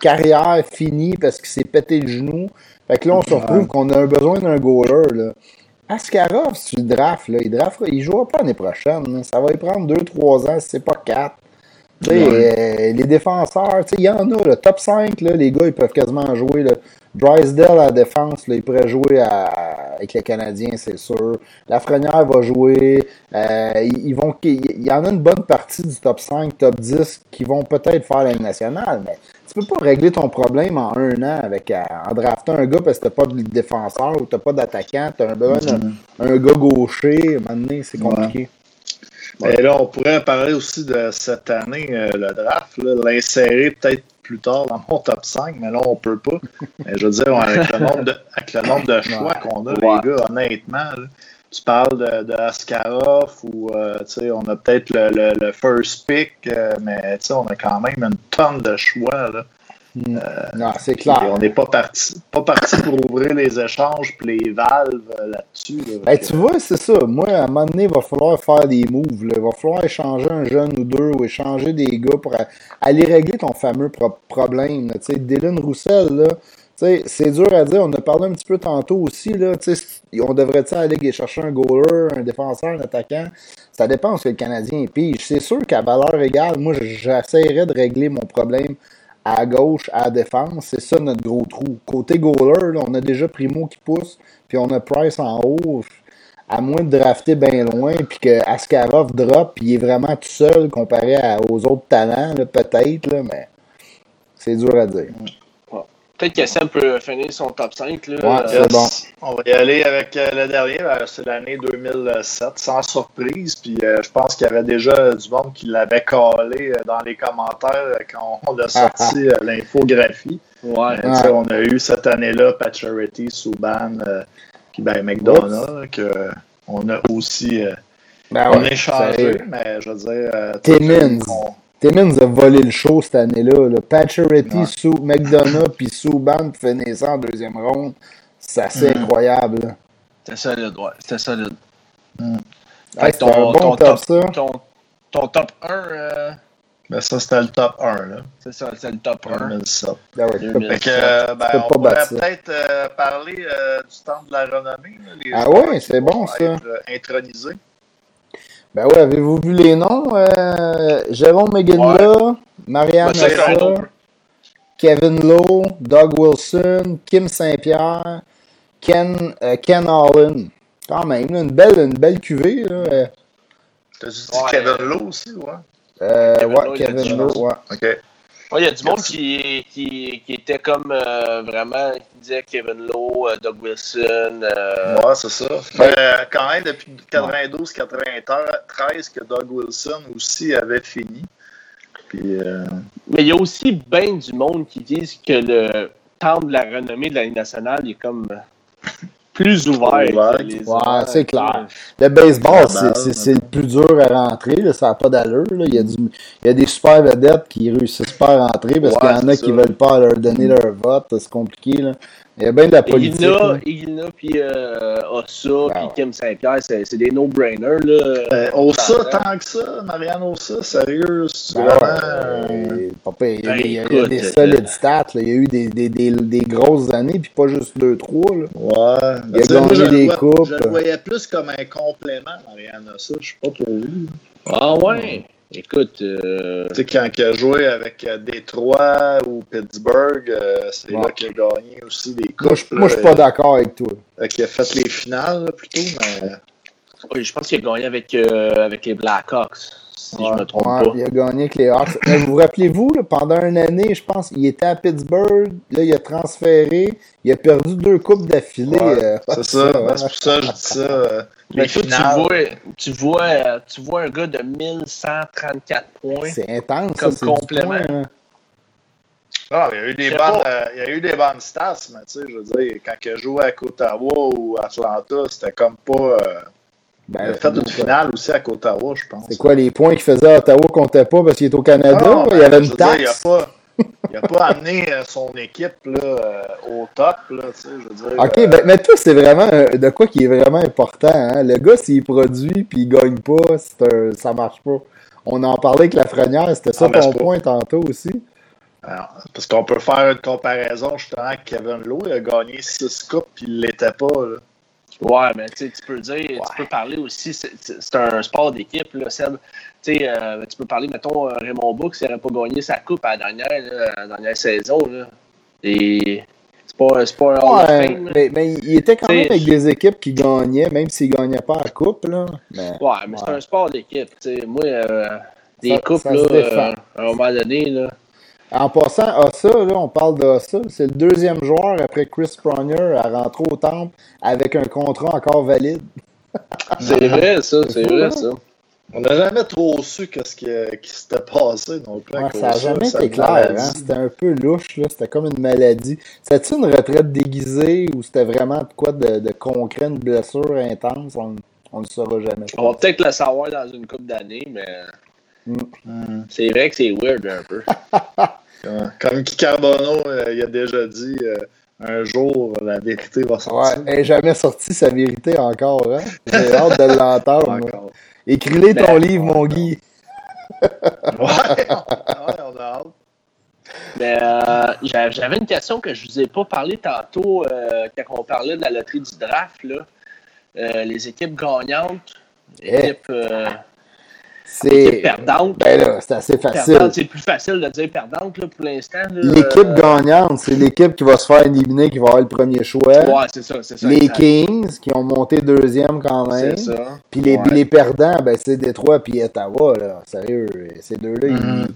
carrière finie parce qu'il s'est pété le genou. Fait que là, on se retrouve qu'on a besoin d'un goaler, là. Askarov, si tu le drafts, là, il ne il jouera pas l'année prochaine. Ça va y prendre 2-3 ans, si c'est pas 4. Euh, les défenseurs, il y en a, le top 5, là, les gars, ils peuvent quasiment jouer. Là. Drysdale à la défense, là, il pourrait jouer avec les Canadiens, c'est sûr. Lafrenière va jouer. Euh, ils, vont, il y en a une bonne partie du top 5, top 10 qui vont peut-être faire la nationale, mais tu peux pas régler ton problème en un an avec euh, en draftant un gars parce que t'as pas de défenseur ou t'as pas d'attaquant, t'as un besoin d'un gars gaucher, maintenant c'est compliqué. Et là, on pourrait parler aussi de cette année, euh, le draft, l'insérer peut-être plus tard dans mon top 5, mais là, on peut pas. mais je veux dire, avec le nombre de, avec le nombre de choix qu'on a, les gars, honnêtement, tu parles de, de Askarov ou euh, on a peut-être le, le, first pick, euh, mais on a quand même une tonne de choix. Là. Euh, non, c'est clair. on n'est pas parti, pas parti pour ouvrir les échanges et les valves là-dessus. Ben, tu vois, c'est ça. Moi, à un moment donné, il va falloir faire des moves. Il va falloir échanger un jeune ou deux ou échanger des gars pour aller régler ton fameux problème. Tu sais, Dylan Roussel, là, c'est dur à dire. On a parlé un petit peu tantôt aussi. Là, on devrait aller chercher un goaler, un défenseur, un attaquant? Ça dépend ce que le Canadien pige. C'est sûr qu'à valeur égale, moi, j'essaierais de régler mon problème à gauche, à défense. C'est ça notre gros trou. Côté goaler, on a déjà Primo qui pousse, puis on a Price en haut. À moins de drafter bien loin, puis que Askarov drop, puis il est vraiment tout seul comparé aux autres talents, peut-être, mais c'est dur à dire. Peut-être que Sam peut finir son top 5. Là. Ouais, c'est bon. On va y aller avec euh, le dernier. Ben, c'est l'année 2007, sans surprise. Puis euh, je pense qu'il y avait déjà du monde qui l'avait collé euh, dans les commentaires quand on a sorti l'infographie. Ouais. Mais, tu sais, On a eu cette année-là Subban, euh, puis ben, McDonough, que on a aussi euh, Ben ouais, échangé, mais je veux dire. euh, Timmins. Timmins a volé le show cette année-là. Là. Pacioretty, Ouais. Sou, McDonough puis Subban finissent en deuxième ronde. C'est assez Mhm. incroyable. C'était solide, ouais. C'était solide. Mm. Hey, c'est un bon top, ça. Ton, ton top 1, euh, Ben, ça, c'était le top 1, là. c'est ça, c'est le top 1. 2007. Ben ouais, 2000. Fait que, euh, ben, Tu peux on pas pourrait peut-être euh, parler euh, du temple de la renommée. là, les Ah qui c'est bon, ça. être, euh, intronisés. Ben ouais, avez-vous vu les noms? Euh, Jérôme McGinley, Marianne Ben, c'est Nassar, correct. Kevin Lowe, Doug Wilson, Kim Saint-Pierre, Ken, euh, Ken Allen. Quand même, là, une belle, une belle cuvée. Là. T'as dit Ouais. Kevin Lowe aussi, ouais? Euh, Kevin ouais, Lowe, Kevin Lowe, ouais. OK. Ouais, il y a du monde qui, qui, qui était comme euh, vraiment, qui disait Kevin Lowe, euh, Doug Wilson. euh, Ouais, c'est ça. Fait, euh, quand même, depuis 92-93 que Doug Wilson aussi avait fini. Puis, Mais il y a aussi bien du monde qui disent que le temple de la renommée de la Ligue nationale est comme plus ouvert. Ouais, c'est clair. Le baseball, c'est- balle, c'est c'est le plus dur à rentrer. Là, ça n'a pas d'allure. là. Il, y a du- il y a des super vedettes qui réussissent pas à rentrer parce Ouais, qu'il y en a qui ça. veulent pas leur donner leur vote. C'est compliqué. Là. Il y a bien de la politique. Igna puis euh, Ossa, Ben puis ouais. Kim Saint-Pierre, c'est c'est des no-brainers. là. euh, Ossa, tant que ça, Marianne Ossa, sérieux, c'est Ben vraiment. ouais, euh, pas pire. il, y a, Ben, des- il y a écoute, des euh, solides stats. là. Il y a eu des, des, des, des grosses années, puis pas juste 2-3. là. Ouais. Il a moi, gagné des vois- coupes. Je le voyais plus comme un complément, Marianne Ossa. Je sais pas pour vous. Ah ouais? Écoute, euh, Tu sais, quand il a joué avec euh, Détroit ou Pittsburgh, euh, c'est Ouais. là qu'il a gagné aussi des coupes. Moi, je suis pas d'accord avec toi. Qui a fait les finales, là, plutôt, mais. oui, je pense qu'il a gagné avec, euh, avec les Blackhawks, si Ouais, je me trompe Ouais, pas. il a gagné avec les Hawks. Mais vous vous rappelez-vous, pendant une année, je pense, il était à Pittsburgh, là, il a transféré, il a perdu deux coupes d'affilée. Ouais, euh, c'est ça. ouais. c'est pour ça que je dis ça. euh, Mais toi, tu vois, tu, vois, euh, tu vois un gars de 1134 points. C'est intense, Comme ça, complément. point, hein. Ah, il y a eu des bonnes, euh, il y a eu des bonnes stats, mais tu sais, je veux dire, quand il a joué avec Ottawa ou Atlanta, c'était comme pas. euh, il a Ben, fait une finale aussi avec Ottawa, je pense. C'est quoi, les points qu'il faisait à Ottawa comptaient pas parce qu'il est au Canada? Ah, il y ben, avait je une dire, taxe. il a pas, amené euh, son équipe là, euh, au top, là, tu sais, je veux dire. Ok, euh, ben, mais toi, c'est vraiment de quoi qui est vraiment important. Hein? Le gars, s'il produit puis il gagne pas, un- ça marche pas. On en parlait avec la frenière, c'était ça Ah, ben, ton pas- point tantôt aussi. alors, parce qu'on peut faire une comparaison justement avec Kevin Lowe, il a gagné 6 coupes puis il l'était pas. Là. Ouais, mais tu peux dire, tu peux parler aussi, c'est- un sport d'équipe, là, Seb. Euh, tu peux parler, mettons, euh, Raymond Book, s'il n'aurait pas gagné sa coupe à la dernière, là, à la dernière saison, là. Et c'est pas, pas un Ouais, Fame, mais, mais il était quand même avec des équipes qui gagnaient, même s'il gagnait pas la coupe. Là. Mais, Ouais, mais c'est un sport d'équipe. tu sais. Moi, euh, des Ça- coupes, ça là, euh, à un moment donné, là. En passant, Ossa, là, on parle d'Ossa, c'est le deuxième joueur après Chris Pronger à rentrer au temple avec un contrat encore valide. C'est vrai, ça, c'est vrai, hein? ça. On n'a jamais trop su qu'est-ce qui, qui s'était passé. Ouais, ça n'a Ossa, jamais été clair. Hein? C'était un peu louche. là. C'était comme une maladie. C'était-tu une retraite déguisée ou c'était vraiment de quoi de, de concret, une blessure intense? On ne le saura jamais. On va peut-être le savoir dans une coupe d'années, mais Hmm. c'est vrai que c'est weird un peu. Comme- Comme Carbonneau, euh, il a déjà dit, euh, un jour, la vérité va Ouais, sortir. elle n'est jamais sorti sa vérité encore. Hein? J'ai hâte de l'entendre. Écris-les ton Ben, livre, mon Guy. Ouais, ouais, on a hâte. Mais euh, j'avais une question que je vous ai pas parlé tantôt euh, quand on parlait de la loterie du draft. Là. Euh, les équipes gagnantes, Eh. équipes, euh, C'est. équipes perdantes. Ben là, c'est assez facile. C'est plus facile de dire perdante là, pour l'instant. L'équipe Euh, gagnante, c'est l'équipe qui va se faire éliminer, qui va avoir le premier choix. Ouais, c'est ça, c'est ça. les exact. Kings, qui ont monté deuxième quand même. C'est ça. Puis les, Ouais. les perdants, ben, c'est Détroit puis Ottawa. Là. Sérieux, ces deux-là, Mhm.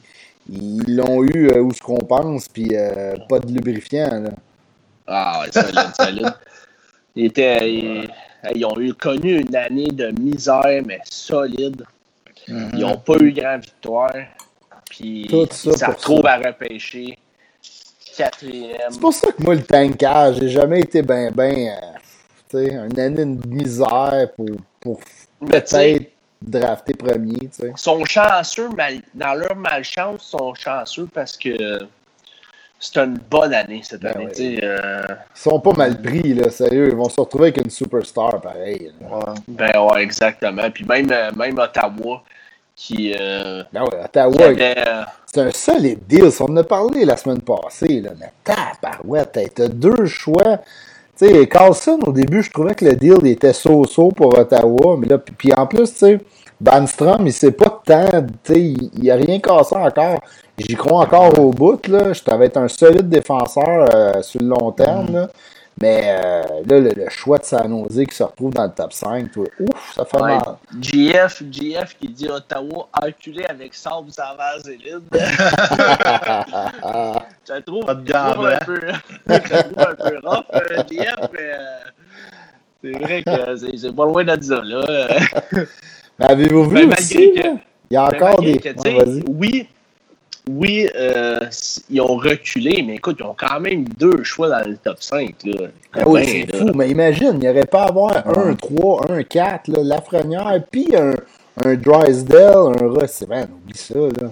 ils ils l'ont eu euh, où ce qu'on pense, puis euh, pas de lubrifiant. Là. Ah, ouais, solide, solide. Ils, étaient, ils, ils ont eu, connu une année de misère, mais solide. Mhm. Ils n'ont pas eu grand victoire. Puis Tout ça ils se retrouvent à repêcher. quatrième. C'est pour ça que moi, le tankage, j'ai jamais été ben, ben, euh, tu sais, une année de misère pour, pour peut-être drafter premier, tu sais. ils sont chanceux, mal- dans leur malchance, ils sont chanceux parce que c'est une bonne année cette Ben année. ouais. euh, Ils sont pas mal pris, là, sérieux. Ils vont se retrouver avec une superstar, pareil. Ouais. ben ouais, exactement. Puis même, euh, même Ottawa, qui, euh, Ben ouais, Ottawa, avait, c'est un solide deal. On en a parlé la semaine passée, là, mais tabarouette, t'as deux choix. Tu sais, Carlson, au début, je trouvais que le deal était so-so pour Ottawa, mais là, puis, en plus, tu sais, Banstrom, il sait pas tant, tu sais, il, il a rien cassé encore. J'y crois encore au bout, là. Je t'avais être un solide défenseur euh, sur le long terme, là. Mais euh, là, le, le choix de San Jose qui se retrouve dans le top 5, toi, ouf, ça fait ouais, mal. GF, GF qui dit Ottawa enculé avec. Je la trouve, Pas de je la trouve un peu, je la trouve un peu rough, euh, GF, mais euh, c'est vrai que c'est pas loin de ça, là. Mais avez-vous vu Ben, aussi, que-? Il y a Ben, encore malgré des... que, Ouais, oui, oui euh, ils ont reculé, mais écoute, ils ont quand même deux choix dans le top 5. Là. Ben oui, Ben, c'est fou, mais imagine, il n'y aurait pas à avoir un 3, un 4, là, Lafrenière, puis un, un Drysdale, un Ross. Ben, oublie ça, là.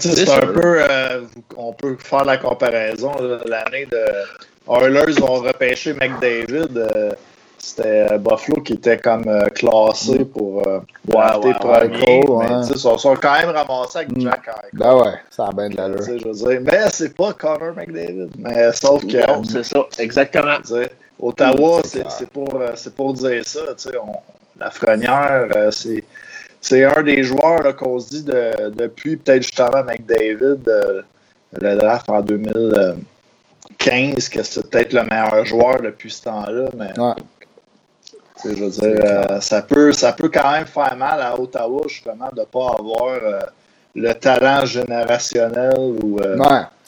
C'est C'est un peu. euh, on peut faire la comparaison. là, L'année de Oilers ont repêché McDavid. euh, C'était euh, Buffalo qui était comme euh, classé pour euh, drafter ouais, ouais, mais sais, ils sont, sont quand même ramassés avec Mm. Jack Eichel. Ben ouais, ça a bien de l'allure. je veux dire. Mais c'est pas Connor McDavid. Mais sauf que. Non, c'est ça, exactement. Ottawa, C'est c'est pour, euh, pour dire ça. tu sais, on- la Frenière, c'est c'est un des joueurs qu'on se dit de- depuis peut-être justement McDavid, euh, le draft en 2015, que c'est peut-être le meilleur joueur depuis ce temps-là. Mais Ouais. Je veux dire, euh, ça, peut, ça peut quand même faire mal à Ottawa justement de ne pas avoir euh, le talent générationnel ou. euh,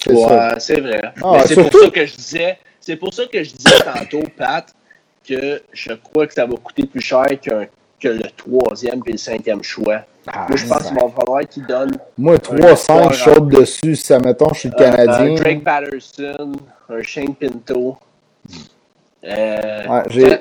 Ouais, c'est vrai. Ah, Mais c'est surtout- pour ça que je disais, c'est pour ça que je disais tantôt, Pat, que je crois que ça va coûter plus cher qu'un que le troisième et le cinquième choix. Ah, Moi, je pense qu'il va falloir qu'ils donnent Moi, 3-5 espoir, chaudes dessus, si ça, mettons, je suis le euh, Canadien. un Drake Patterson, un Shane Pinto. Euh, Ouais, j'ai-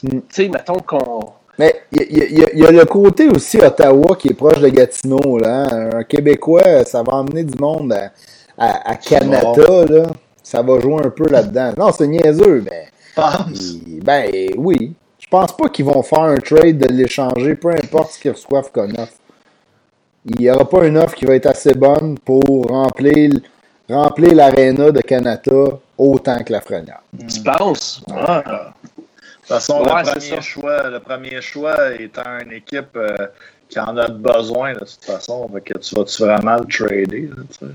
Tu sais, mettons qu'on. Mais il y, a- y y le côté aussi Ottawa qui est proche de Gatineau. Là, hein. Un Québécois, ça va emmener du monde à, à, à Canada. Là. Ça va jouer un peu là-dedans. Non, c'est niaiseux, mais pense. il- ben oui. Je pense pas qu'ils vont faire un trade de l'échanger, peu importe ce qu'ils reçoivent comme offre. Il n'y aura pas une offre qui va être assez bonne pour remplir, remplir l'aréna de Canada autant que la Frenière. Tu penses? Ah. De toute façon, Ouais, le, premier choix, le premier choix étant une équipe euh, qui en a besoin de toute façon. Fait que tu vas-tu vraiment le trader? là, tu sais?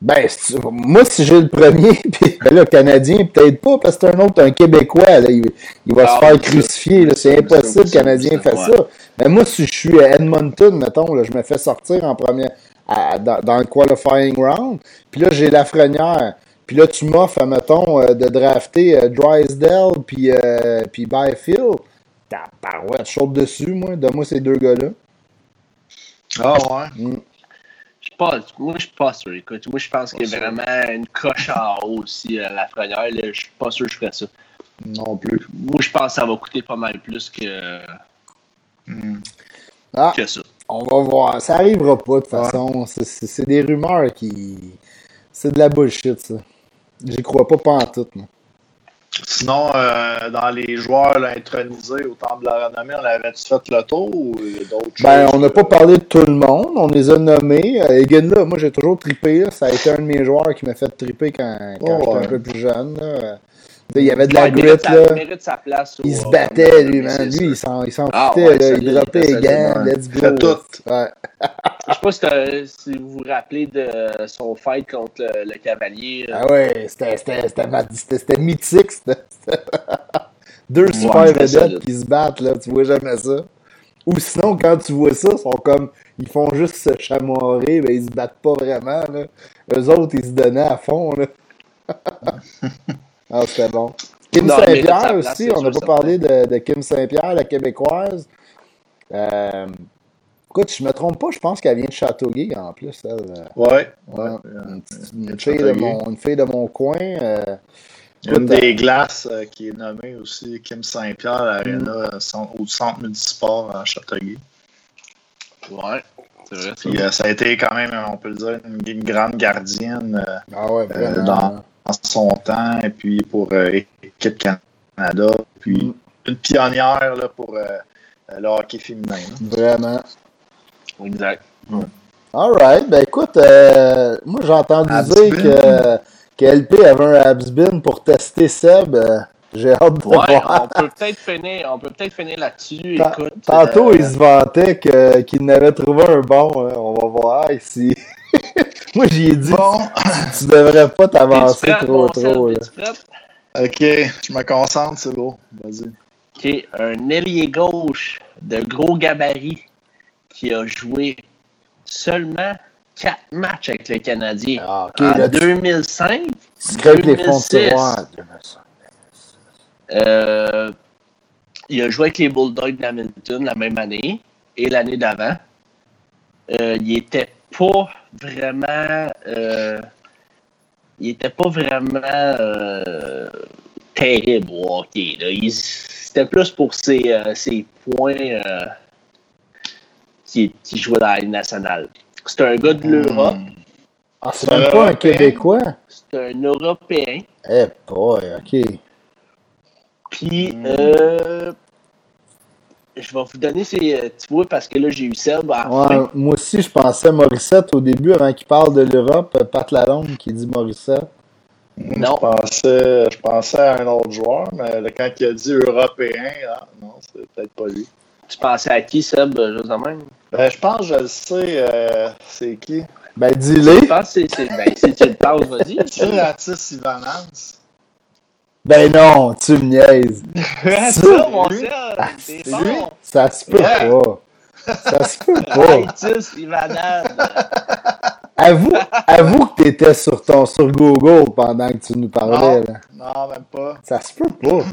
Ben, si tu- moi, si j'ai le premier, puis ben là, Canadien, peut-être pas, parce que c'est un autre, un Québécois, là, il, il va Ah, se faire oui, crucifier, là, c'est impossible, ça, le Canadien ouais. ça. Mais moi, si je suis à Edmonton, mettons, là, je me fais sortir en première, à- dans, dans le qualifying round, puis là, j'ai Lafrenière, puis là, tu m'offres, mettons, euh, de drafter euh, Drysdale, puis euh, puis Byfield. T'as parouette, chaude dessus, moi, donne-moi ces deux gars-là. Ah ouais? Je suis pas, moi, je suis pas sûr. Écoute, moi, je pense qu'il y a vraiment une coche en haut aussi à la frenière. Je suis pas sûr que je ferais ça. Non plus. Moi, je pense que ça va coûter pas mal plus que, Hmm. Ah, que ça. On va voir. Ça arrivera pas de toute façon. C'est- C'est c'est des rumeurs qui. C'est de la bullshit, ça. J'y crois pas pas en tout, moi. Sinon, euh, dans les joueurs là, intronisés au Temple de la Renommée, on avait-tu fait le tour ou d'autres Ben, choses? on n'a pas parlé de tout le monde. On les a nommés. Euh, Egan, là, moi, j'ai toujours trippé. là. Ça a été un de mes joueurs qui m'a fait tripper quand, quand Oh, j'étais ouais. un peu plus jeune. là. Il y avait de la Ouais, il grit, mérite là. il mérite sa place. Il au- se battait, lui, man. Lui, il s'en, il s'en Ah, foutait, ouais, là. Il droppait les gants. Let's go. Fait tout. Ouais. Je sais pas si, vous vous rappelez de son fight contre le, le Cavalier. Ah ouais, c'était, mythique. c'était- c'était- Deux Ouais, super vedettes qui se battent, là. Tu vois jamais ça. Ou sinon, quand tu vois ça, ils sont comme. Ils font juste se chamorer, mais ils se battent pas vraiment, là. Eux autres, ils se donnaient à fond, là. ah, c'était bon. Kim Saint-Pierre aussi, on n'a pas parlé de, de Kim Saint-Pierre, la québécoise. Euh, Écoute, si je me trompe pas, je pense qu'elle vient de Châteauguay en plus. Elle. Ouais. Ouais, Ouais, une, fille de mon, une fille de mon coin. euh, Une écoute, des glaces euh, qui est nommée aussi Kim Saint-Pierre euh, centre- au centre multisport à Châteauguay. Ouais, c'est vrai. ça. Puis euh, ça a été quand même, on peut le dire, une, une grande gardienne euh, Ah ouais, Euh, dans- en son temps, et puis pour euh, Équipe Canada, puis Mm. une pionnière là, pour euh, le hockey féminin. là. Vraiment. Exact. Alright, ben écoute, euh, moi j'ai entendu dire que, que LP avait un Habsbin pour tester Seb. j'ai hâte de Ouais, voir. on peut peut-être finir, on peut peut-être finir là-dessus. Écoute. Tantôt, euh, il se vantait qu'il n'avait trouvé un bon. hein. On va voir si. moi, j'y ai dit, Bon, tu devrais pas t'avancer trop, trop. Là. Ok, je me concentre, c'est beau. Vas-y. OK, un ailier gauche de gros gabarit qui a joué seulement 4 matchs avec le Canadien. Ah, en là, tu, 2005, tu scrapes les fonds de 2006. tiroir. euh, il a joué avec les Bulldogs d'Hamilton la même année et l'année d'avant. Euh, il était pas vraiment. euh, il était pas vraiment euh, terrible au hockey. là. Il- C'était plus pour ses, euh, ses points euh, qui, qui jouait dans la Ligue nationale. C'est un gars de l'Europe. Hmm. Ah, c'est même pas un. Québécois? C'est un Européen. Eh, boy, ok. Puis, Hmm. euh, je vais vous donner ces. euh, Tu vois, parce que là, j'ai eu Seb à la Ouais, fin. moi aussi, je pensais Morissette au début, avant qu'il parle de l'Europe. euh, Pat Lalonde qui dit Morissette. Non. Je pensais, je pensais à un autre joueur, mais là, quand il a dit européen, ah, non, c'est peut-être pas lui. Tu pensais à qui, Seb, euh, juste de même? Ben, je pense que je le sais, euh, c'est qui? Ben, Je dis-le. pense que c'est. c'est- Ben, si tu le penses, vas-y. C'est Ratis Ivanans. Ben non, tu me niaises. Ça, mon C'est bon! lui? Ça se peut Ouais. pas. Ça se peut pas. Ivanov. Avoue, avoue que t'étais sur ton sur Google pendant que tu nous parlais. Non. Là. Non, même pas. Ça se peut pas.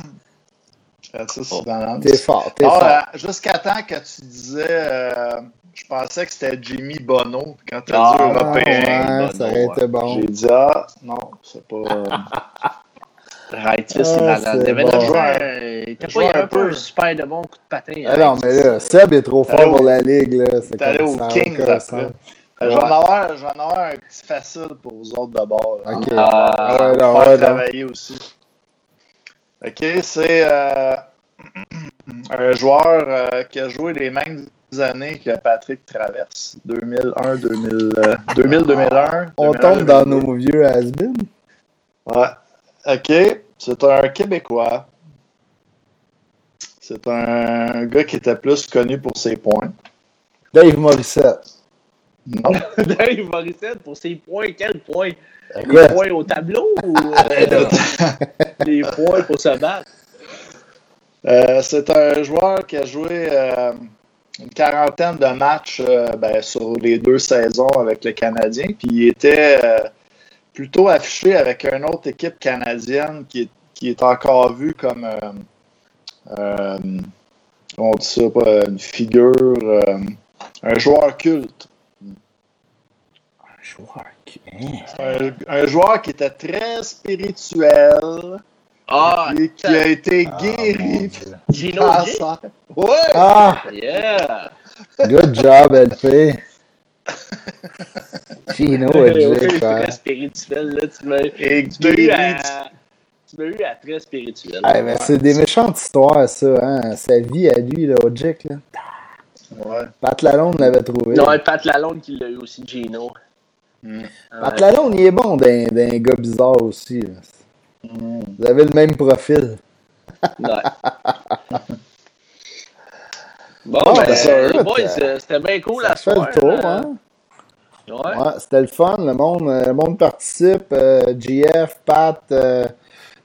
T'es fort, t'es fort. euh, Jusqu'à temps que tu disais, euh, je pensais que c'était Jimmy Bono quand tu as Ah, dit européen. ouais, ça aurait été bon. J'ai dit, ah, non, c'est pas. euh, Raitis Ah, c'est Il avait bon. déjà un- il était pas- peu super de bon coup de patin. Ah non, mais là, Seb est trop fort pour la ligue. là. C'est T'es allé comme au ça. Kings aucun après. sens. Je vais en avoir, je vais en avoir un petit facile pour vous autres d'abord. là. Ok. Ah, ouais, ouais, non. travailler aussi. OK, c'est euh, un joueur euh, qui a joué les mêmes années que Patrick Traverse. 2001, 2000, euh, 2000 2001. On 2001, tombe dans 2002. nos vieux has-been. Ouais. OK, c'est un Québécois. C'est un gars qui était plus connu pour ses points. Dave Morissette. Non. Dave Morissette, pour ses points, quels points? Les points au tableau ou euh, les points pour se battre? Euh, c'est un joueur qui a joué euh, une quarantaine de matchs euh, ben, sur les deux saisons avec le Canadien. Puis il était euh, plutôt affiché avec une autre équipe canadienne qui est, qui est encore vue comme euh, euh, on dit ça, pas, une figure, euh, un joueur culte. un joueur qui. hein? Un, un joueur qui était très spirituel Ah, et qui a été Ah, guéri. Gino Ah, G. ça. Ouais! Ah, Yeah! good job, LP. Gino Ouais, ouais, ouais. très spirituel, là. Tu m'as Et tu m'as eu à. Tu m'as eu à très spirituel. Ah, c'est des méchantes histoires, ça, hein. Sa vie à lui, là, au Jack, là. Ouais. Pat Lalonde l'avait trouvé. Non, et Pat Lalonde qui l'a eu aussi, Gino. Mm. Pat Lalonde, il est bon d'un d'un gars bizarre aussi, là. Mm. Vous avez le même profil. Ouais. Bon, Bon, ben, ben, ça, écoute, boys, euh, euh, c'était bien cool Ça la fait soirée. le tour, là. hein. Ouais. Ouais, c'était le fun. Le monde, euh, le monde participe. euh, GF, Pat, euh,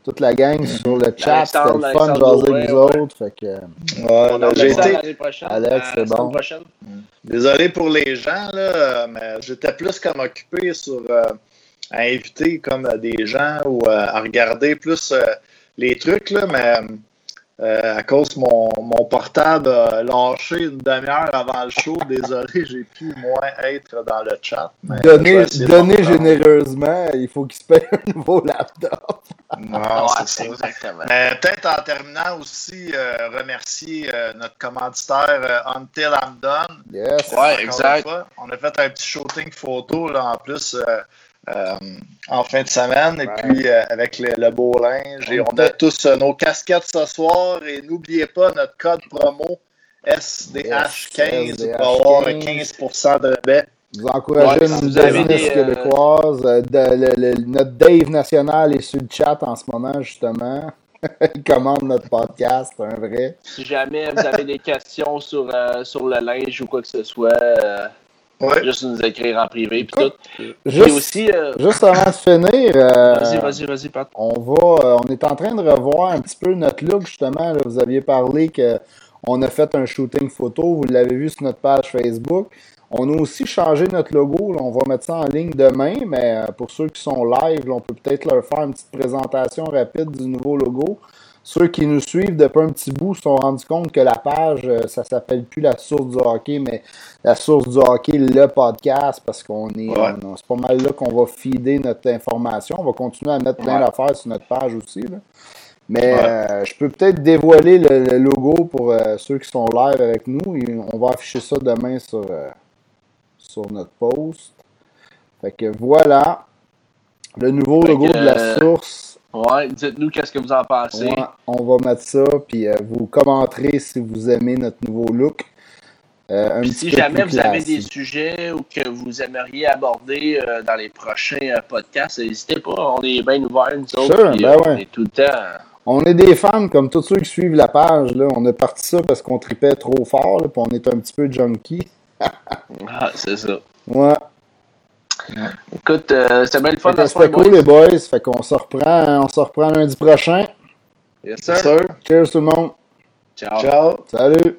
toute la gang sur le chat. C'était le fun de jaser avec vous autres. Fait que, On ça été. Alex, c'est bon. prochaine. désolé pour les gens, là, mais j'étais plus comme occupé sur euh, à inviter comme euh, des gens ou euh, à regarder plus euh, les trucs, là, mais Euh, à cause mon, mon portable a lâché une demi-heure avant le show. Désolé, j'ai pu moins être dans le chat. Donnez, donnez généreusement, il faut qu'il se paye un nouveau laptop. Non, c'est ça. Exactement. Peut-être en terminant aussi, euh, remercier euh, notre commanditaire euh, Until I'm Done. Yes. Ouais, exact. On a fait un petit shooting photo là, en plus. Euh, en fin de semaine. Et puis, euh, avec le, beau linge. Et on a tous euh, nos casquettes ce soir. Et n'oubliez pas notre code promo SDH15 pour avoir 15% de rabais. Vous encouragez une business québécoise. notre Dave National est sur le chat en ce moment, justement. Il commande notre podcast, un vrai. Si jamais vous avez des questions sur, sur le linge ou quoi que ce soit, Juste nous écrire en privé. Puis tout. Juste, aussi, euh, juste avant de finir, euh, vas-y, vas-y, vas-y, Pat. On, va, euh, on est en train de revoir un petit peu notre look, justement. vous aviez parlé qu'on a fait un shooting photo. Vous l'avez vu sur notre page Facebook. On a aussi changé notre logo. on va mettre ça en ligne demain, mais pour ceux qui sont live, on peut peut-être leur faire une petite présentation rapide du nouveau logo. Ceux qui nous suivent depuis un petit bout se sont rendus compte que la page, euh, ça s'appelle plus la source du hockey, mais la source du hockey, le podcast, parce qu'on est. c'est pas mal là qu'on va feeder notre information. On va continuer à mettre plein d'affaires sur notre page aussi. Mais euh, je peux peut-être dévoiler le, logo pour euh, ceux qui sont live avec nous. on va afficher ça demain sur, sur notre post. Fait que voilà. Le nouveau logo de la source. Ouais, dites-nous qu'est-ce que vous en pensez. on va mettre ça, puis euh, vous commenterez si vous aimez notre nouveau look. Euh, si jamais vous avez des sujets ou que vous aimeriez aborder euh, dans les prochains podcasts, n'hésitez pas, on est bien ouverts, nous autres. Ben on est tout le temps. On est des fans, comme tous ceux qui suivent la page. Là. On a parti ça parce qu'on tripait trop fort, puis on est un petit peu junkie. ah, c'est ça. Ouais. Écoute, euh, c'était bien le fun. C'était cool, les boys. Fait qu'on se reprend, on se reprend lundi prochain. Yes, sir. Cheers tout le monde. Ciao. Ciao. Salut.